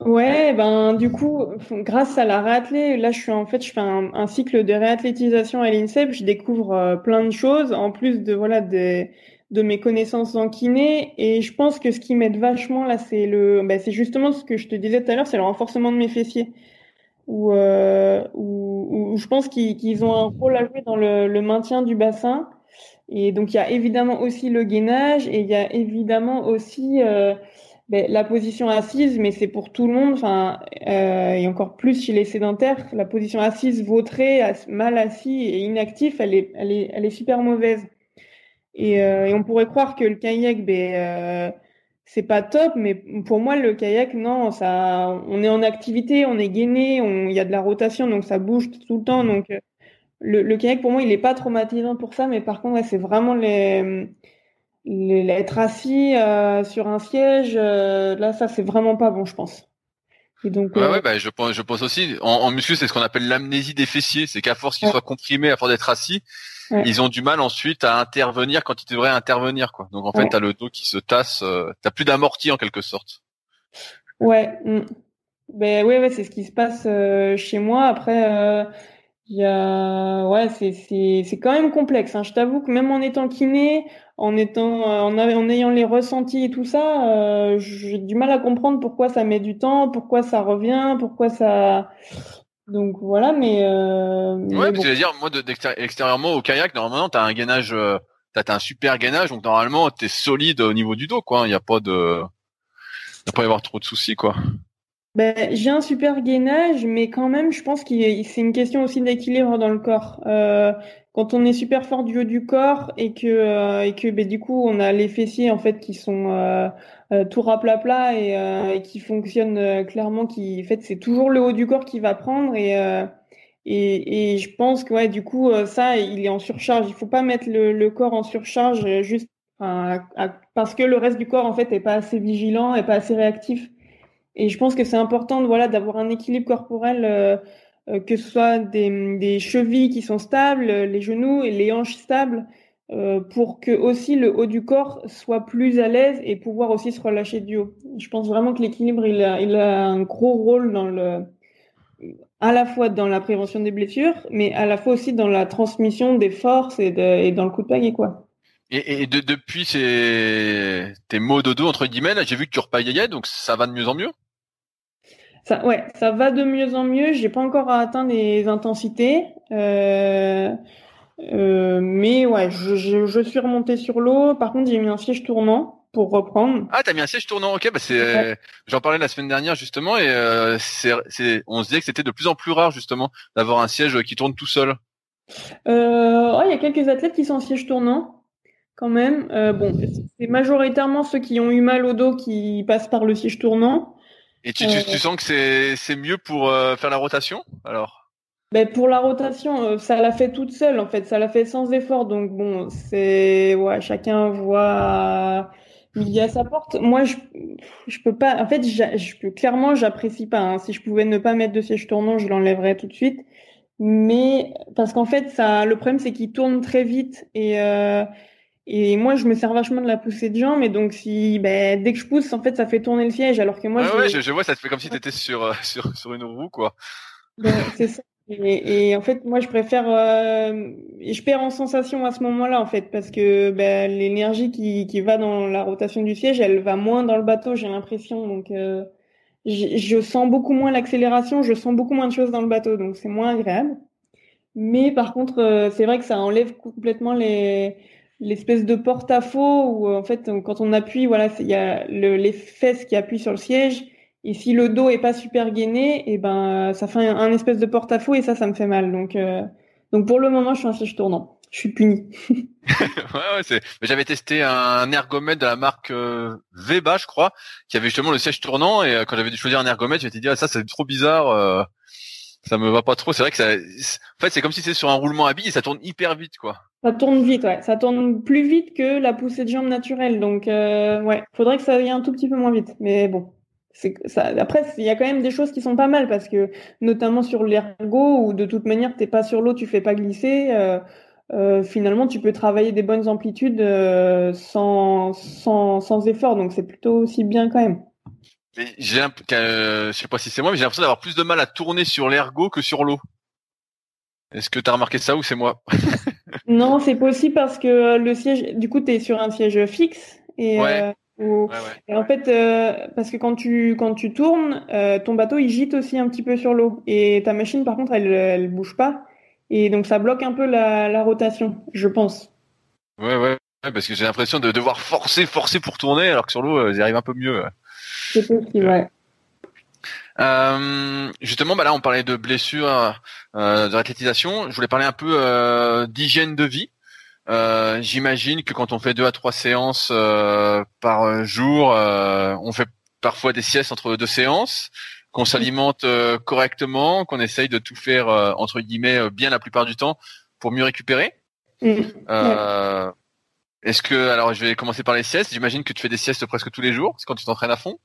Ouais, ben du coup, grâce à la réathlée, là je suis en fait je fais un, cycle de réathlétisation à l'INSEP, je découvre euh, plein de choses en plus de voilà des de mes connaissances en kiné. Et je pense que ce qui m'aide vachement là c'est le ben, c'est justement ce que je te disais tout à l'heure, c'est le renforcement de mes fessiers où euh, je pense qu'ils ont un rôle à jouer dans le, maintien du bassin et donc il y a évidemment aussi le gainage et il y a évidemment aussi euh, ben, la position assise, mais c'est pour tout le monde, enfin, euh, et encore plus chez les sédentaires, la position assise, vautrée, mal assis et inactif, elle est, super mauvaise. Et, et on pourrait croire que le kayak, ben, c'est pas top, mais pour moi, le kayak, non, ça, on est en activité, on est gainé, il y a de la rotation, donc ça bouge tout le temps. Donc, le, le kayak, pour moi, il est pas traumatisant pour ça, mais par contre, c'est vraiment les être assis euh, sur un siège, euh, là, ça, c'est vraiment pas bon, je pense. Et donc, ouais, euh, ouais bah, je pense, je pense aussi. En, en muscu, c'est ce qu'on appelle l'amnésie des fessiers. C'est qu'à force qu'ils soient comprimés, à force d'être assis, ils ont du mal ensuite à intervenir quand ils devraient intervenir, quoi. Donc en fait, t'as le dos qui se tasse. t'as plus d'amorti en quelque sorte. Ouais. Mm. Ben ouais, ouais, c'est ce qui se passe chez moi. Après, il y a, ouais, c'est c'est c'est quand même complexe. Hein. Je t'avoue que même en étant kiné, en étant, euh, en, en ayant les ressentis et tout ça, euh, j'ai du mal à comprendre pourquoi ça met du temps, pourquoi ça revient, pourquoi ça. Donc voilà, mais. Euh, ouais, parce que dire, moi, extérieurement au kayak, normalement, t'as un gainage, euh, t'as as un super gainage, donc normalement, t'es solide au niveau du dos, quoi. Il y a pas de, il pas y avoir trop de soucis, quoi. Ben, j'ai un super gainage, mais quand même, je pense que c'est une question aussi d'équilibre dans le corps. Euh, quand on est super fort du haut du corps et que euh, et que ben, du coup on a les fessiers en fait qui sont euh, euh tout rapla plat et, euh, et qui fonctionnent clairement, qui en fait c'est toujours le haut du corps qui va prendre et et, et je pense que ouais du coup ça il est en surcharge. Il faut pas mettre le, corps en surcharge juste parce que le reste du corps en fait est pas assez vigilant et pas assez réactif. Et je pense que c'est important, voilà, d'avoir un équilibre corporel, euh, euh, que ce soit des, chevilles qui sont stables, les genoux et les hanches stables, euh, pour que aussi le haut du corps soit plus à l'aise et pouvoir aussi se relâcher du haut. Je pense vraiment que l'équilibre, il a, il a un gros rôle dans le, à la fois dans la prévention des blessures, mais à la fois aussi dans la transmission des forces et, de, et dans le coup de pagaie, quoi. Et, et de, depuis ces, tes mots de dos, entre guillemets, j'ai vu que tu repaillais, donc ça va de mieux en mieux? Ça, ouais, ça va de mieux en mieux. J'ai pas encore atteint les intensités, euh, euh, mais ouais, je, je, je suis remonté sur l'eau. Par contre, j'ai mis un siège tournant pour reprendre. Ah, t'as mis un siège tournant, ok. Bah c'est, j'en parlais la semaine dernière justement, et euh, c'est, on se disait que c'était de plus en plus rare justement d'avoir un siège qui tourne tout seul. Euh, oh, il y a quelques athlètes qui sont en siège tournant quand même. Euh, bon, c'est majoritairement ceux qui ont eu mal au dos qui passent par le siège tournant. Et tu, tu, tu, sens que c'est, c'est mieux pour euh, faire la rotation alors? Ben pour la rotation, euh, ça l'a fait toute seule en fait, ça l'a fait sans effort. Donc bon, c'est ouais, chacun voit midi à sa porte. Moi, je je peux pas. En fait, je peux clairement, j'apprécie pas. Hein. Si je pouvais ne pas mettre de siège tournant, je l'enlèverais tout de suite. Mais parce qu'en fait, ça, le problème c'est qu'il tourne très vite et euh, Et moi, je me sers vachement de la poussée de jambe. Et donc, si ben, dès que je pousse, en fait, ça fait tourner le siège. Alors que moi, je... ouais, je, vois, ça te fait comme si tu étais sur, euh, sur, sur une roue, quoi. c'est ça. Et, et, en fait, moi, je préfère. Euh, je perds en sensation à ce moment-là, en fait, parce que ben, l'énergie qui, qui va dans la rotation du siège, elle va moins dans le bateau, j'ai l'impression. Donc, euh, je sens beaucoup moins l'accélération, je sens beaucoup moins de choses dans le bateau, donc c'est moins agréable. Mais par contre, euh, c'est vrai que ça enlève complètement les l'espèce de porte-à-faux où en fait quand on appuie, voilà, il y a le, les fesses qui appuient sur le siège et si le dos est pas super gainé, et eh ben ça fait un, espèce de porte-à-faux et ça, ça me fait mal. Donc euh, donc pour le moment, je suis un siège tournant. Je suis puni. [LAUGHS] [LAUGHS] ouais, ouais, c'est. J'avais testé un ergomètre de la marque euh, Veba, je crois, qui avait justement le siège tournant. Et euh, quand j'avais dû choisir un ergomètre, j'étais dit ah ça c'est trop bizarre, euh, ça me va pas trop. C'est vrai que ça. En fait, c'est comme si c'est sur un roulement à billes et ça tourne hyper vite, quoi. Ça tourne vite, ouais. Ça tourne plus vite que la poussée de jambe naturelle. Donc euh, ouais, faudrait que ça aille un tout petit peu moins vite. Mais bon, ça. Après, il y a quand même des choses qui sont pas mal parce que notamment sur l'ergo où de toute manière t'es pas sur l'eau, tu fais pas glisser. Euh, euh, finalement, tu peux travailler des bonnes amplitudes euh, sans, sans, sans effort. Donc, c'est plutôt aussi bien quand même. j'ai je sais pas si c'est moi, mais j'ai l'impression d'avoir plus de mal à tourner sur l'ergo que sur l'eau. Est-ce que tu as remarqué ça ou c'est moi? [LAUGHS] Non, c'est possible parce que le siège, du coup, tu es sur un siège fixe et, ouais. Euh, et en fait, euh, parce que quand tu quand tu tournes, ton bateau il gîte aussi un petit peu sur l'eau et ta machine, par contre, elle elle bouge pas. Et donc ça bloque un peu la, la rotation, je pense. Ouais, ouais, parce que j'ai l'impression de devoir forcer, forcer pour tourner, alors que sur l'eau, euh, ils arrivent un peu mieux. C'est possible, ouais. Euh, justement, bah là, on parlait de blessures, euh, de réathlétisation. Je voulais parler un peu euh, d'hygiène de vie. Euh, J'imagine que quand on fait deux à trois séances euh, par jour, on fait parfois des siestes entre deux séances qu'on s'alimente euh, correctement, qu'on essaye de tout faire euh, entre guillemets euh, bien la plupart du temps pour mieux récupérer. Mmh. Est-ce que alors je vais commencer par les siestes. J'imagine que tu fais des siestes presque tous les jours, c'est quand tu t'entraînes à fond.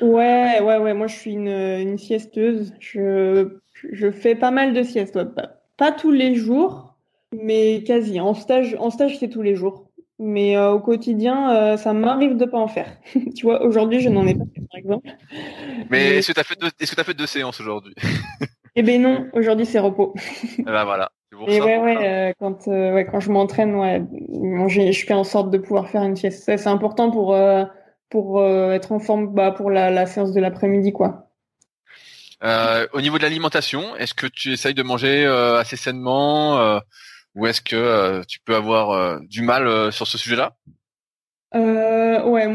Ouais, ouais, ouais. Moi, je suis une, une siesteuse. Je, je fais pas mal de siestes. Pas, pas tous les jours, mais quasi. En stage, en stage, c'est tous les jours. Mais euh, au quotidien, euh, ça m'arrive de pas en faire. [LAUGHS] tu vois, aujourd'hui, je n'en ai pas fait, par exemple. Mais, est-ce que tu as fait deux, est-ce que as fait deux séances aujourd'hui? Eh ben non, aujourd'hui c'est repos. [LAUGHS] Eh ben voilà. Et ouais, ouais, euh, quand, ouais, quand je m'entraîne, ouais, je fais en sorte de pouvoir faire une sieste. C'est important pour, pour être en forme bah, pour la, la séance de l'après-midi, quoi. au niveau de l'alimentation, est-ce que tu essayes de manger assez sainement ou est-ce que euh, tu peux avoir euh, du mal euh, sur ce sujet-là? Ouais,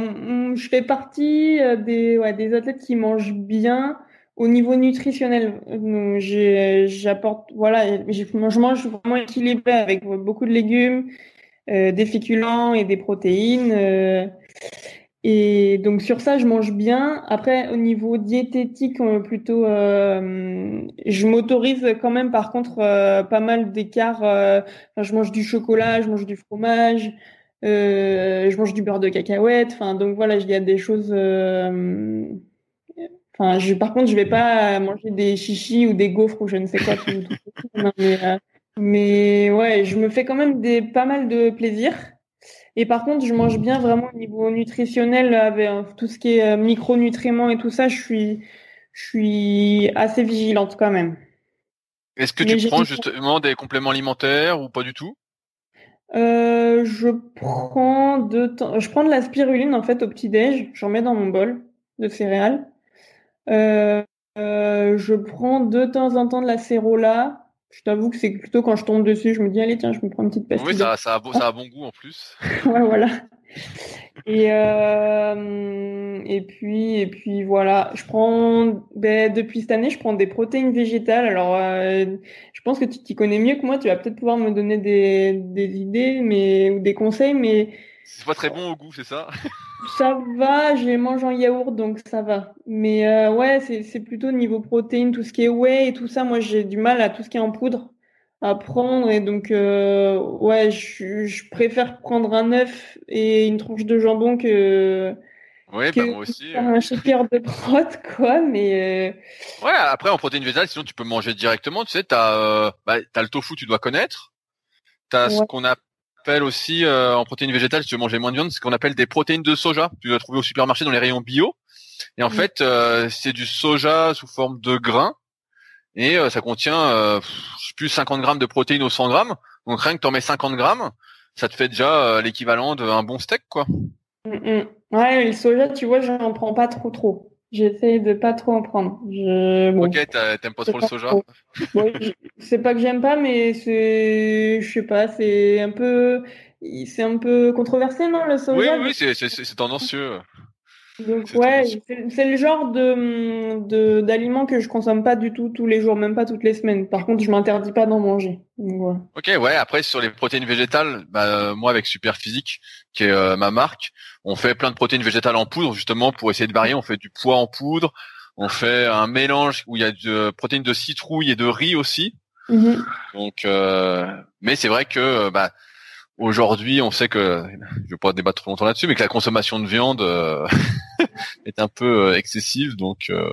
je fais partie des, des athlètes qui mangent bien au niveau nutritionnel. J'apporte, voilà, je mange vraiment équilibré avec beaucoup de légumes, des féculents et des protéines. Et donc sur ça, je mange bien. Après, au niveau diététique, euh, plutôt, euh, je m'autorise quand même, par contre, euh, pas mal d'écarts. je mange du chocolat, je mange du fromage, je mange du beurre de cacahuète. Enfin, donc voilà, il y a des choses. Enfin, je, par contre, je vais pas manger des chichis ou des gaufres ou je ne sais quoi. Mais, mais ouais, je me fais quand même des pas mal de plaisir. Et par contre, je mange bien vraiment au niveau nutritionnel, avec euh, tout ce qui est euh, micronutriments et tout ça, je suis, je suis assez vigilante quand même. Est-ce que tu prends justement des compléments alimentaires ou pas du tout? Euh, Je prends de temps, je prends de la spiruline en fait au petit déj, j'en mets dans mon bol de céréales. Euh, euh, je prends de temps en temps de la cérola. Je t'avoue que c'est plutôt quand je tombe dessus, je me dis allez tiens, je me prends une petite pastille. Oui, ça, ça, a, ça a bon goût en plus. [LAUGHS] ouais, voilà. Et euh, et puis et puis voilà, je prends ben, depuis cette année, je prends des protéines végétales. Alors, euh, je pense que tu t'y connais mieux que moi. Tu vas peut-être pouvoir me donner des, des idées, mais ou des conseils, mais c'est pas très bon au goût, c'est ça? [LAUGHS] Ça va, je les mange en yaourt, donc ça va. Mais euh, ouais, c'est plutôt niveau protéines, tout ce qui est whey et tout ça. Moi, j'ai du mal à tout ce qui est en poudre à prendre. Et donc, euh, ouais, je, je, préfère prendre un œuf et une tranche de jambon que. Oui, bah moi aussi. Un shaker de prot, quoi, mais. Euh... Ouais, après, en protéines végétales, sinon tu peux manger directement. Tu sais, t'as euh, bah, as le tofu, tu dois connaître. T'as as ce qu'on a appelle aussi en protéines végétales, si tu veux manger moins de viande, ce qu'on appelle des protéines de soja. Tu dois trouver au supermarché dans les rayons bio. Et en fait, c'est du soja sous forme de grains et ça contient plus 50 grammes de protéines au 100 grammes. Donc rien que en mets 50 grammes, ça te fait déjà l'équivalent d'un bon steak, quoi. Mm, mm. Ouais, le soja, tu vois, j'en prends pas trop trop. J'essaie de pas trop en prendre. Je... ok, t'aimes pas trop le soja C'est pas que j'aime pas, mais c'est, je sais pas, c'est un peu, c'est un peu controversé, non, le soja? Oui, oui, c'est tendancieux. Donc ouais, c'est le genre de d'aliments que je consomme pas du tout tous les jours, même pas toutes les semaines. Par contre, je m'interdis pas d'en manger. Ok, ouais. Après sur les protéines végétales, bah, moi avec Superphysique, qui est euh, ma marque, on fait plein de protéines végétales en poudre justement pour essayer de varier. On fait du pois en poudre, on fait un mélange où il y a de protéines de citrouille et de riz aussi. Mm-hmm. Donc, euh, mais c'est vrai que bah Aujourd'hui, on sait que, je vais pas débattre trop longtemps là-dessus, mais que la consommation de viande euh, [LAUGHS] est un peu euh, excessive, donc. Euh...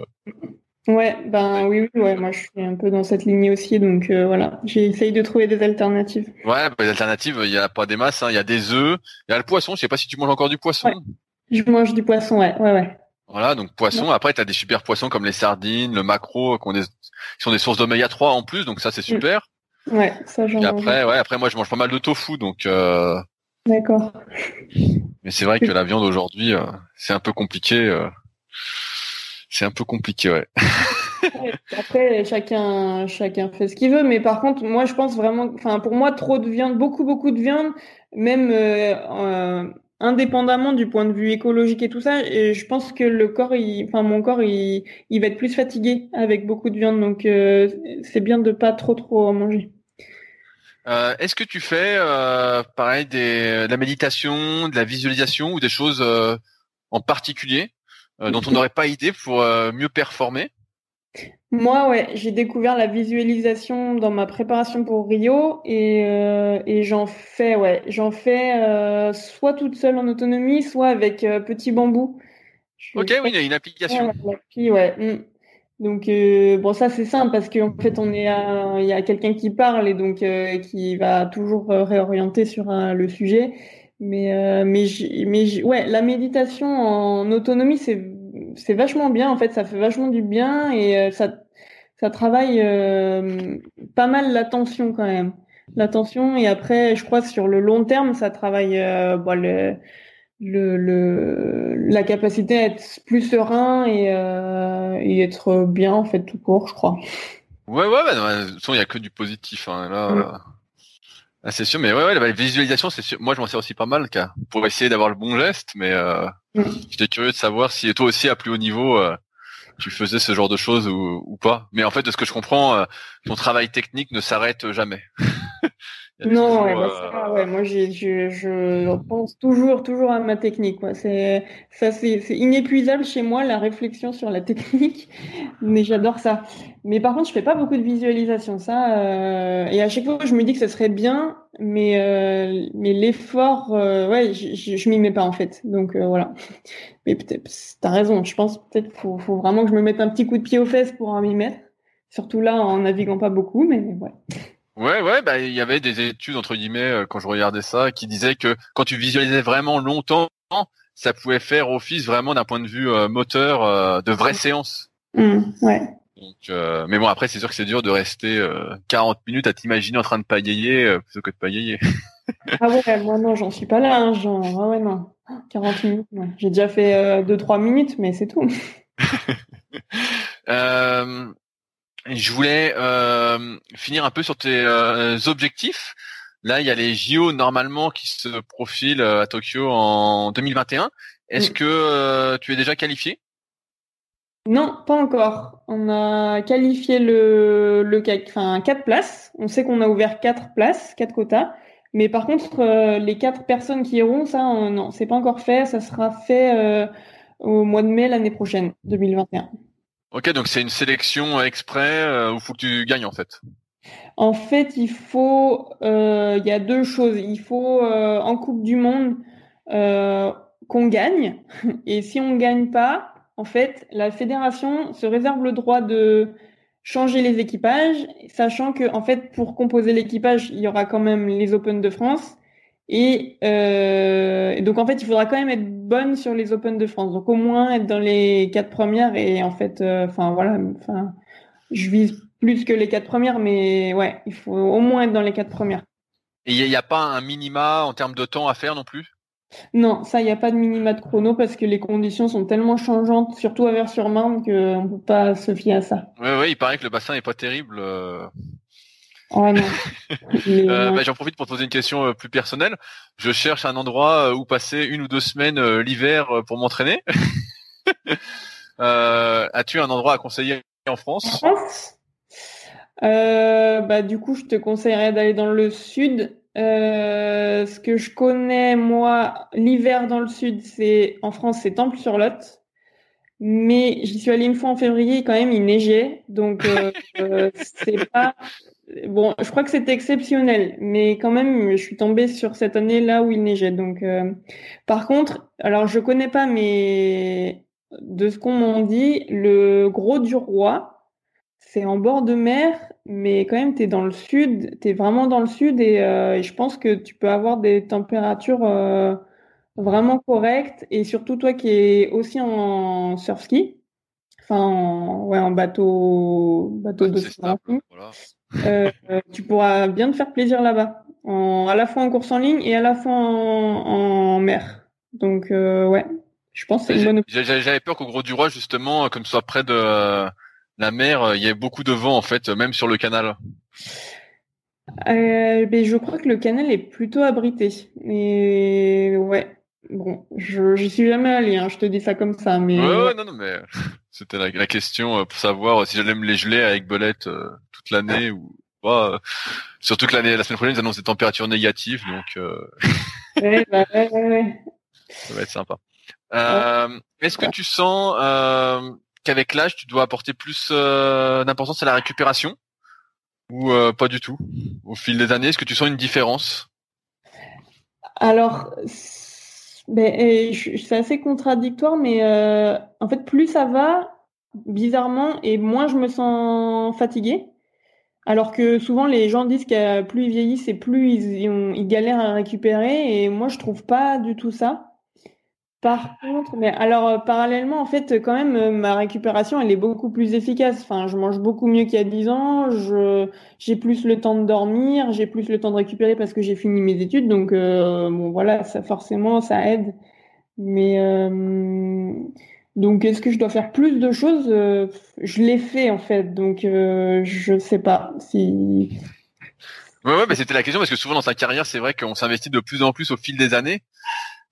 Ouais, ben oui, oui, ouais, moi je suis un peu dans cette ligne aussi, donc euh, voilà, j'essaye de trouver des alternatives. Ouais, bah, les alternatives, il y a pas des masses, hein. il y a des œufs, il y a le poisson. Je sais pas si tu manges encore du poisson. Je mange du poisson, ouais, ouais, ouais. Voilà, donc poisson. Après, tu as des super poissons comme les sardines, le maquereau, qui, sont des sources d'oméga 3 en plus, donc ça c'est mm. super. Ouais, ça j'en après, ouais, après moi je mange pas mal de tofu, donc. Euh... D'accord. Mais c'est vrai que la viande aujourd'hui, euh, c'est un peu compliqué. C'est un peu compliqué, ouais. après, chacun, chacun fait ce qu'il veut, mais par contre, moi je pense vraiment, enfin pour moi, trop de viande, beaucoup, beaucoup de viande, même euh, euh, indépendamment du point de vue écologique et tout ça, et je pense que le corps, il, enfin mon corps, il, il va être plus fatigué avec beaucoup de viande, donc euh, c'est bien de pas trop trop en manger. Euh, est-ce que tu fais euh, pareil des, de la méditation, de la visualisation ou des choses euh, en particulier? Dont on n'aurait pas idée pour mieux performer moi, ouais, j'ai découvert la visualisation dans ma préparation pour Rio et, et j'en fais, ouais, j'en fais soit toute seule en autonomie, soit avec Petit Bambou. ok, oui, il y a une application. Ouais, ouais. Mm. Donc euh, bon ça c'est simple parce qu'en fait on est il y a quelqu'un qui parle et donc euh, qui va toujours euh, réorienter sur le sujet mais mais mais ouais la méditation en autonomie c'est c'est vachement bien en fait ça fait vachement du bien et ça ça travaille pas mal l'attention quand même l'attention et après je crois sur le long terme ça travaille bon, le le, le, la capacité à être plus serein et, euh, et être bien en fait tout court, je crois. Ouais, ouais, bah, de toute façon, il y a que du positif. Hein, là, mm. Là c'est sûr, mais ouais, ouais, la visualisation, c'est sûr. Moi, je m'en sers aussi pas mal, car pour essayer d'avoir le bon geste, mais euh, mm. j'étais curieux de savoir si toi aussi à plus haut niveau, euh, tu faisais ce genre de choses ou, ou, pas. Mais en fait, de ce que je comprends, euh, ton travail technique ne s'arrête jamais. [LAUGHS] Non, ouais, bah, ouais, moi je, je pense toujours, toujours à ma technique. C'est ça, c'est inépuisable chez moi la réflexion sur la technique, [LAUGHS] mais j'adore ça. Mais par contre, je fais pas beaucoup de visualisation, ça. Euh, et à chaque fois, je me dis que ça serait bien, mais euh, mais l'effort, euh, ouais, je, je m'y mets pas en fait. Donc euh, voilà. Mais peut-être, t'as raison. Je pense peut-être faut, faut vraiment que je me mette un petit coup de pied aux fesses pour m'y mettre. Surtout là, en naviguant pas beaucoup, mais ouais. Ouais, ouais, bah il y avait des études entre guillemets euh, quand je regardais ça qui disaient que quand tu visualisais vraiment longtemps, ça pouvait faire office vraiment d'un point de vue euh, moteur euh, de vraies séances. Mmh, ouais. Donc, mais bon, après c'est sûr que c'est dur de rester 40 minutes à t'imaginer en train de pagayer plutôt que de pagayer. ah ouais, [LAUGHS] moi non, j'en suis pas là, hein, genre, ah ouais non, 40 minutes. J'ai déjà fait 2-3 minutes, mais c'est tout. [LAUGHS] euh, je voulais euh, finir un peu sur tes euh, objectifs. Là, il y a les JO normalement qui se profilent euh, à Tokyo en 2021. Est-ce mm. que tu es déjà qualifié? Non, pas encore. On a qualifié le, le enfin quatre places. On sait qu'on a ouvert quatre places, quatre quotas. Mais par contre, les quatre personnes qui iront, ça, non, c'est pas encore fait. Ça sera fait au mois de mai l'année prochaine, 2021. Ok, donc c'est une sélection exprès euh, où faut que tu gagnes en fait. En fait, il faut, euh, il y a deux choses. Il faut euh, en Coupe du Monde qu'on gagne, [LAUGHS] et si on ne gagne pas, en fait, la fédération se réserve le droit de changer les équipages, sachant que en fait, pour composer l'équipage, il y aura quand même les Open de France. Et, et, donc en fait, il faudra quand même être bonne sur les Open de France. Donc au moins être dans les quatre premières. Et en fait, enfin voilà, enfin je vise plus que les quatre premières, mais ouais, il faut au moins être dans les quatre premières. Et il n'y a, pas un minima en termes de temps à faire non plus? Non, ça, il n'y a pas de minima de chrono parce que les conditions sont tellement changeantes, surtout à Vers-sur-Marne, qu'on ne peut pas se fier à ça. Oui, oui, il paraît que le bassin n'est pas terrible. Euh. Non. [LAUGHS] euh, bah, J'en profite pour te poser une question euh, plus personnelle. Je cherche un endroit euh, où passer une ou deux semaines l'hiver pour m'entraîner. [LAUGHS] As-tu un endroit à conseiller en France? En France? Bah, du coup, je te conseillerais d'aller dans le sud. Ce que je connais, moi, l'hiver dans le sud, c'est en France, c'est Temple-sur-Lot. Mais j'y suis allée une fois en février, quand même, il neigeait. Donc, c'est pas. Bon, je crois que c'était exceptionnel, mais quand même, je suis tombée sur cette année là où il neigeait. Donc, euh, par contre, alors je connais pas, mais de ce qu'on m'en dit, le Gros du Roi, c'est en bord de mer, mais quand même, tu es dans le sud, tu es vraiment dans le sud euh, et, je pense que tu peux avoir des températures euh, vraiment correctes et surtout toi qui es aussi en surf ski, enfin, en, ouais, en bateau, bateau de euh, tu pourras bien te faire plaisir là-bas, à la fois en course en ligne et à la fois en, mer. Donc, ouais, je pense que c'est une bonne J'avais peur qu'au Gros du Roi, justement, comme ce soit près de la mer, euh, il y a beaucoup de vent en fait, même sur le canal. Euh, ben, je crois que le canal est plutôt abrité. Et ouais, bon, je j'y suis jamais allé, hein, je te dis ça comme ça, mais. Ouais, non, non, mais [LAUGHS] c'était la, question euh, pour savoir si j'allais me les geler avec Bolette toute l'année ou pas. surtout que l'année, la semaine prochaine, ils annoncent des températures négatives, donc. [LAUGHS] ouais, bah, ouais, ouais, Ça va être sympa. Est-ce que tu sens qu'avec l'âge, tu dois apporter plus euh, d'importance à la récupération ou euh, pas du tout Au fil des années, est-ce que tu sens une différence? Alors, ben, c'est assez contradictoire, mais euh, en fait, plus ça va, bizarrement, et moins je me sens fatiguée. Alors que souvent les gens disent que plus ils vieillissent et plus ils, galèrent à récupérer, et moi je trouve pas du tout ça. Par contre, mais alors euh, parallèlement, en fait, quand même, euh, ma récupération, elle est beaucoup plus efficace. Enfin, je mange beaucoup mieux qu'il y a 10 ans. Je j'ai plus le temps de dormir, j'ai plus le temps de récupérer parce que j'ai fini mes études. Donc euh, bon, voilà, ça forcément, ça aide. Mais donc, est-ce que je dois faire plus de choses Je l'ai fait en fait, donc je sais pas si. Ouais, ouais, mais c'était la question parce que souvent dans sa carrière, c'est vrai qu'on s'investit de plus en plus au fil des années.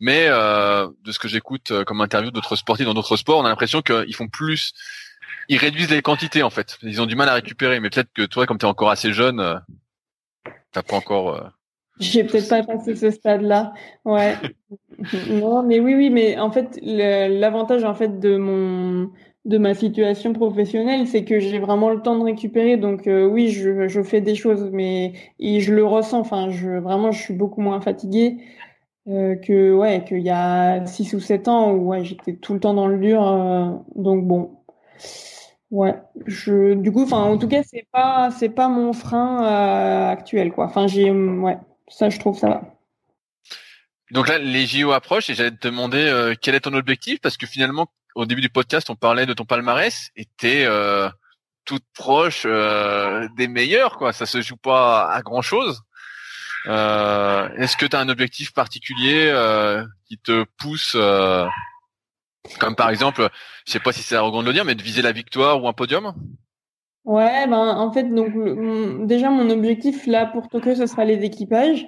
Mais euh, de ce que j'écoute euh, comme interview d'autres sportifs dans d'autres sports, on a l'impression qu'ils font plus, ils réduisent les quantités en fait. Ils ont du mal à récupérer. Mais peut-être que toi, comme tu es encore assez jeune, euh, t'as pas encore. Euh... J'ai peut-être pas passé ce stade-là. Ouais. [LAUGHS] non, mais oui, oui, mais en fait, l'avantage en fait de mon de ma situation professionnelle, c'est que j'ai vraiment le temps de récupérer. Donc oui, je, je fais des choses, mais et je le ressens. Enfin, je vraiment, je suis beaucoup moins fatiguée. Euh, que ouais qu'il y a 6 ou 7 ans où ouais, j'étais tout le temps dans le dur euh, donc bon ouais je du coup enfin en tout cas c'est pas c'est pas mon frein euh, actuel quoi enfin j'ai ouais ça je trouve ça va donc là les JO approchent et j'allais te demander quel est ton objectif? Parce que finalement au début du podcast on parlait de ton palmarès et t'es toute proche des meilleurs quoi. Ça se joue pas à grand chose euh, Est-ce que tu un objectif particulier euh, qui te pousse, euh, comme par exemple, je sais pas si c'est arrogant de le dire, mais de viser la victoire ou un podium? Ouais, ben en fait, donc déjà mon objectif là pour Tokyo, ce sera les équipages,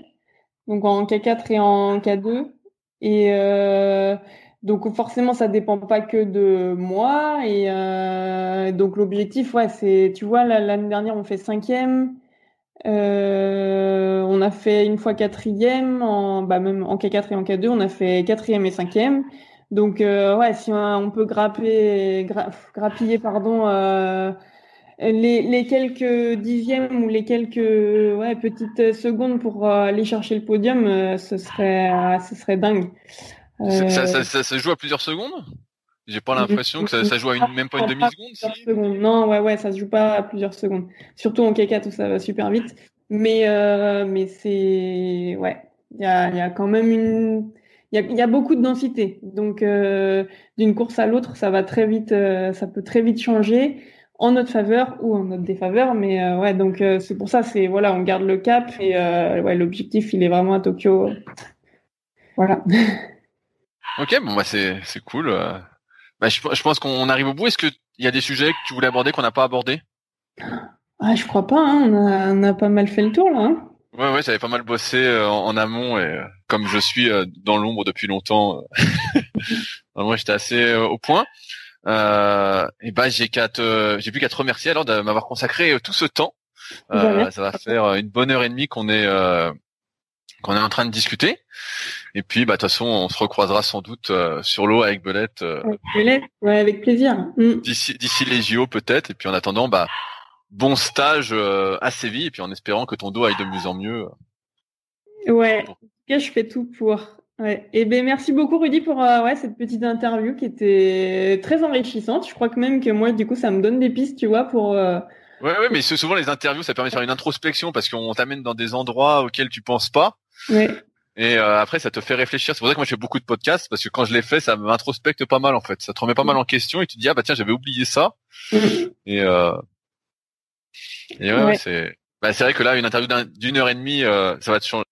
donc en K4 et en K2. Et euh, donc forcément, ça dépend pas que de moi. Et euh, donc l'objectif, ouais, c'est, tu vois, l'année dernière on fait cinquième. Euh, on a fait une fois quatrième, en, bah même en K4 et en K2, on a fait quatrième et cinquième. Donc euh, ouais, si on, peut grapper, grappiller pardon, euh, les, les, quelques dixièmes ou les quelques ouais, petites secondes pour aller chercher le podium, ce serait ce serait dingue. Ça, ça, ça, ça, joue à plusieurs secondes? J'ai pas l'impression que ça, ça, joue à une, même pas une demi-seconde. Si. Non, ouais, ouais, ça se joue pas à plusieurs secondes. Surtout en K4 où ça va super vite. Mais, euh, mais c'est, ouais, Il y a, y a quand même une, il y a, y a, beaucoup de densité. Donc d'une course à l'autre, ça va très vite, ça peut très vite changer en notre faveur ou en notre défaveur. Mais euh, ouais, donc euh, c'est pour ça, c'est voilà, on garde le cap et euh, ouais, l'objectif, il est vraiment à Tokyo. Voilà. [LAUGHS] ok, bon bah c'est c'est cool. Bah, je, je pense qu'on arrive au bout. Est-ce que il y a des sujets que tu voulais aborder qu'on n'a pas abordé? Ah, je crois pas. Hein. On, a, on a pas mal fait le tour là. Hein. Ouais, ouais, j'avais pas mal bossé en, en, amont et comme je suis dans l'ombre depuis longtemps, [LAUGHS] moi j'étais assez au point. Euh, et ben j'ai qu'à j'ai plus qu'à te remercier alors de m'avoir consacré euh, tout ce temps. Euh, ça va faire euh, une bonne heure et demie qu'on est euh, qu'on est en train de discuter. Et puis bah de toute façon on se recroisera sans doute sur l'eau avec Belette. avec Belette, ouais, avec plaisir. Mm. D'ici d'ici les JO peut-être. Et puis en attendant bah bon stage à Séville et puis en espérant que ton dos aille de mieux en mieux. Ouais. En tout cas, je fais tout pour. Ouais. Et eh ben merci beaucoup Rudy pour euh, ouais, cette petite interview qui était très enrichissante. Je crois que même que moi du coup ça me donne des pistes, tu vois, pour euh... Ouais ouais, mais souvent les interviews ça permet de faire une introspection parce qu'on t'amène dans des endroits auxquels tu penses pas. Ouais. Et euh, après ça te fait réfléchir. C'est pour ça que moi je fais beaucoup de podcasts parce que quand je les fais ça m'introspecte pas mal en fait. Ça te remet pas mal en question et tu te dis ah bah tiens j'avais oublié ça. et euh... et ouais, ouais. c'est bah, c'est vrai que là une interview d'une heure et demie euh, ça va te changer.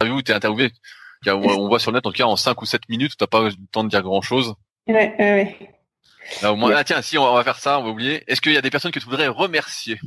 Interview où t'es interviewé on voit sur le net, en tout cas, en 5 ou 7 minutes, t'as pas le temps de dire grand chose. Ouais, ouais. Là, au moins, ah, tiens, si on va faire ça, on va oublier. Est-ce qu'il y a des personnes que tu voudrais remercier?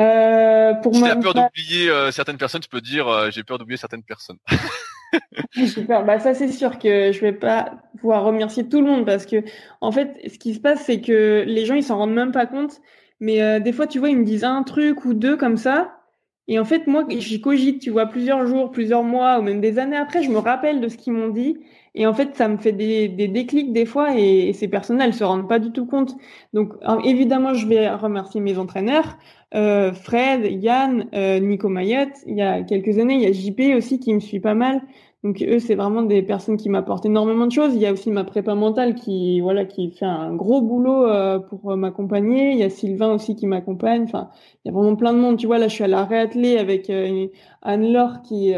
Euh, pour Si t'as peur d'oublier euh, certaines personnes, tu peux dire euh, j'ai peur d'oublier certaines personnes. [LAUGHS] j'ai peur. Bah ça c'est sûr que je vais pas pouvoir remercier tout le monde parce que en fait, ce qui se passe c'est que les gens ils s'en rendent même pas compte. Mais euh, des fois, tu vois, ils me disent un truc ou deux comme ça, et en fait, moi, j'y cogite, tu vois, plusieurs jours, plusieurs mois, ou même des années après, je me rappelle de ce qu'ils m'ont dit. Et en fait, ça me fait des, des déclics des fois, et, ces personnes elles se rendent pas du tout compte. Donc, évidemment, je vais remercier mes entraîneurs, euh, Fred, Yann, euh, Nico Mayotte. Il y a quelques années, il y a JP aussi qui me suit pas mal. Donc eux, c'est vraiment des personnes qui m'apportent énormément de choses. Il y a aussi ma prépa mentale qui, voilà, qui fait un gros boulot euh, pour euh, m'accompagner. Il y a Sylvain aussi qui m'accompagne. Enfin, il y a vraiment plein de monde. Tu vois, là, je suis à la réathlée avec euh, Anne-Laure qui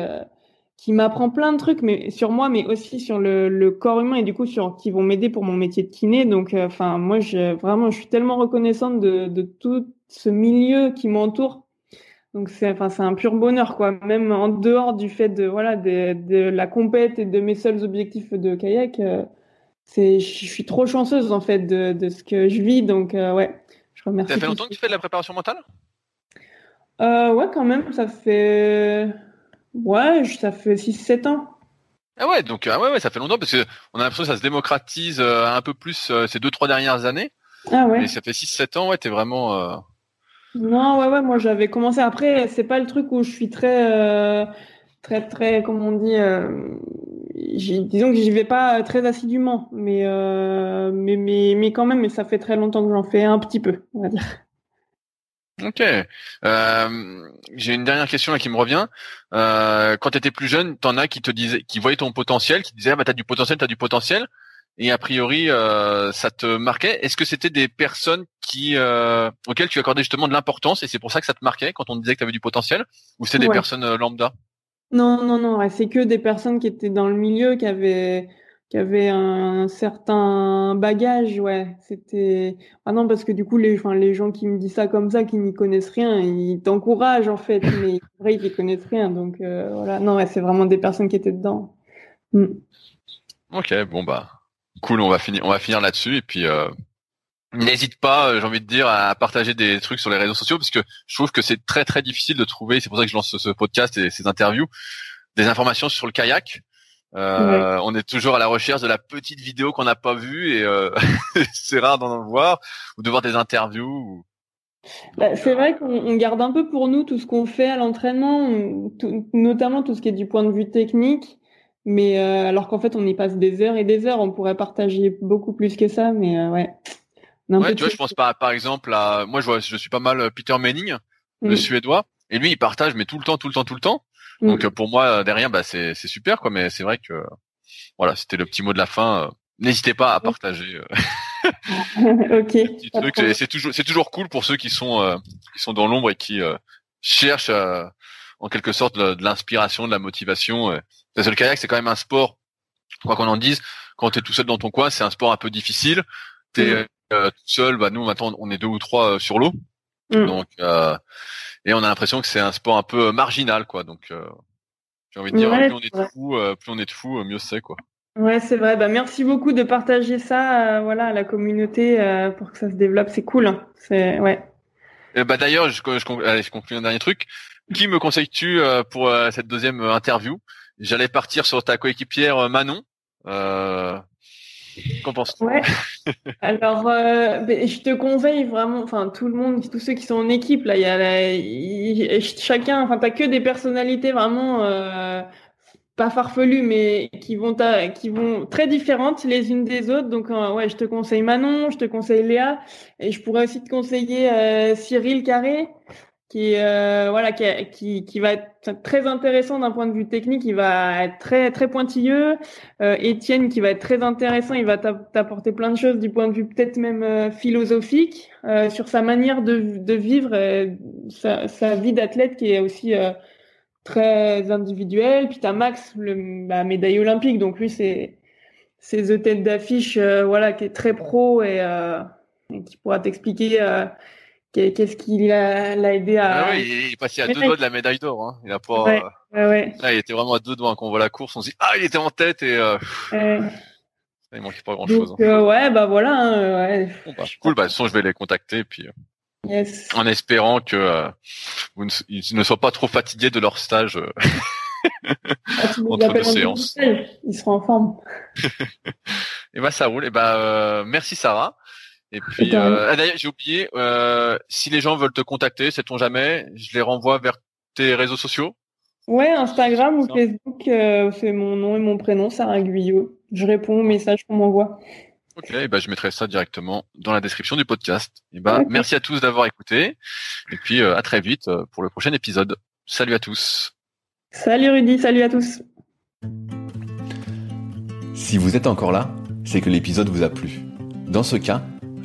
qui m'apprend plein de trucs, mais sur moi, mais aussi sur le, le corps humain et du coup sur qui vont m'aider pour mon métier de kiné. Donc, enfin, moi, je vraiment, je suis tellement reconnaissante de, de tout ce milieu qui m'entoure donc c'est enfin c'est un pur bonheur quoi. Même en dehors du fait de voilà de, de la compète et de mes seuls objectifs de kayak, euh, c'est je suis trop chanceuse en fait de, de ce que je vis. Donc euh, ouais, je remercie. Ça fait longtemps que tu fais de la préparation mentale? Euh, Ouais quand même, ça fait ouais ça fait 6-7 ans. Ah ouais donc ah ouais, ouais ça fait longtemps parce que on a l'impression que ça se démocratise euh, un peu plus ces deux trois dernières années. Ah ouais. Mais ça fait 6-7 ans ouais t'es vraiment non, ouais, ouais, moi j'avais commencé. Après, c'est pas le truc où je suis très, euh, très, très, comment on dit, euh, disons que j'y vais pas très assidûment, mais, euh, mais, mais, mais quand même, mais ça fait très longtemps que j'en fais un petit peu, on va dire. Ok. Euh, J'ai une dernière question qui me revient. Euh, quand tu étais plus jeune, t'en as qui te disaient, qui voyaient ton potentiel, qui disaient ah bah t'as du potentiel, t'as du potentiel et a priori euh, ça te marquait. Est-ce que c'était des personnes qui euh, auxquelles tu accordais justement de l'importance et c'est pour ça que ça te marquait quand on disait que tu avais du potentiel ou c'était des personnes euh, lambda? Non non non, c'est que des personnes qui étaient dans le milieu qui avaient qui avaient un certain bagage, ouais. C'était ah non parce que du coup les enfin les gens qui me disent ça comme ça qui n'y connaissent rien, ils t'encouragent en fait, mais vrai ils n'y connaissent rien donc euh, voilà. Non, ouais, c'est vraiment des personnes qui étaient dedans. Mm. Ok, bon bah Cool, on va finir, on va finir là-dessus et puis euh, n'hésite pas, euh, j'ai envie de dire, à partager des trucs sur les réseaux sociaux parce que je trouve que c'est très très difficile de trouver. C'est pour ça que je lance ce, podcast et ces interviews, des informations sur le kayak. Euh, On est toujours à la recherche de la petite vidéo qu'on n'a pas vue et euh, [LAUGHS] c'est rare d'en voir ou de voir des interviews. Bah, c'est vrai qu'on garde un peu pour nous tout ce qu'on fait à l'entraînement, notamment tout ce qui est du point de vue technique. Mais euh, alors qu'en fait, on y passe des heures et des heures, on pourrait partager beaucoup plus que ça, mais euh, ouais. Ouais, tu vois, je pense pas, par exemple, à moi, je vois, je suis pas mal euh, Peter Manning, le mm. suédois, et lui, il partage, mais tout le temps, tout le temps, tout le temps. Mm. Donc pour moi, derrière, bah c'est c'est super, quoi. Mais c'est vrai que voilà, c'était le petit mot de la fin. N'hésitez pas à partager. [LAUGHS] ok. [LAUGHS] C'est toujours c'est toujours cool pour ceux qui sont qui sont dans l'ombre et qui cherchent en quelque sorte de l'inspiration, de la motivation. Parce que le kayak, c'est quand même un sport, quoi qu'on en dise, quand tu es tout seul dans ton coin, c'est un sport un peu difficile. Tu es mm. tout seul, bah nous maintenant on est deux ou trois sur l'eau. Mm. Donc et on a l'impression que c'est un sport un peu marginal quoi. Donc j'ai envie de dire plus on est de fous, plus on est de fous, mieux c'est quoi. Ouais, c'est vrai. Bah, merci beaucoup de partager ça, voilà, à la communauté pour que ça se développe. C'est cool. Hein. C'est ouais. bah d'ailleurs, je, je, je conclue un dernier truc. Qui me conseilles-tu pour cette deuxième interview? J'allais partir sur ta coéquipière Manon. Euh, Qu'en penses-tu? Ouais. [LAUGHS] Alors, euh, ben, je te conseille vraiment, enfin tout le monde, tous ceux qui sont en équipe là, il y a chacun, enfin t'as que des personnalités vraiment euh, pas farfelues, mais qui vont qui vont très différentes les unes des autres. Donc euh, ouais, je te conseille Manon, je te conseille Léa, et je pourrais aussi te conseiller euh, Cyril Carré qui euh, voilà qui, qui, qui, va être très intéressant d'un point de vue technique. Il va être très très pointilleux. Euh, Étienne qui va être très intéressant il va t'apporter plein de choses du point de vue peut-être même euh, philosophique euh, sur sa manière de, de vivre euh, sa, sa, vie d'athlète qui est aussi très individuelle. Puis t'as Max le bah, médaille olympique. Donc lui c'est c'est the tête d'affiche voilà qui est très pro et, et qui pourra t'expliquer Qu'est-ce qui l'a aidé à. Ah oui, il est passé à deux doigts de la médaille d'or. Hein. Il a pas. Ouais, ouais, ah, il était vraiment à deux doigts quand on voit la course. On se dit ah il était en tête et. Euh... Il manquait pas grand chose. Hein. Euh, ouais bah voilà. Hein, ouais. Bon, bah, cool bah de toute façon je vais les contacter puis. Euh, yes. En espérant que vous ne, ils ne soient pas trop fatigués de leur stage. Ah, [LAUGHS] entre deux séances. Ils seront en forme. [LAUGHS] et bah ça roule. Et bah merci Sarah. Et puis, euh, ah, d'ailleurs, j'ai oublié, euh, si les gens veulent te contacter, sait-on jamais, je les renvoie vers tes réseaux sociaux. Ouais, Instagram ou Facebook, euh, c'est mon nom et mon prénom, Sarah Guyot. Je réponds aux messages qu'on m'envoie. Ok, et ben je mettrai ça directement dans la description du podcast. Et ben merci à tous d'avoir écouté, et puis à très vite pour le prochain épisode. Salut à tous. Salut Rudy, salut à tous. Si vous êtes encore là, c'est que l'épisode vous a plu. Dans ce cas,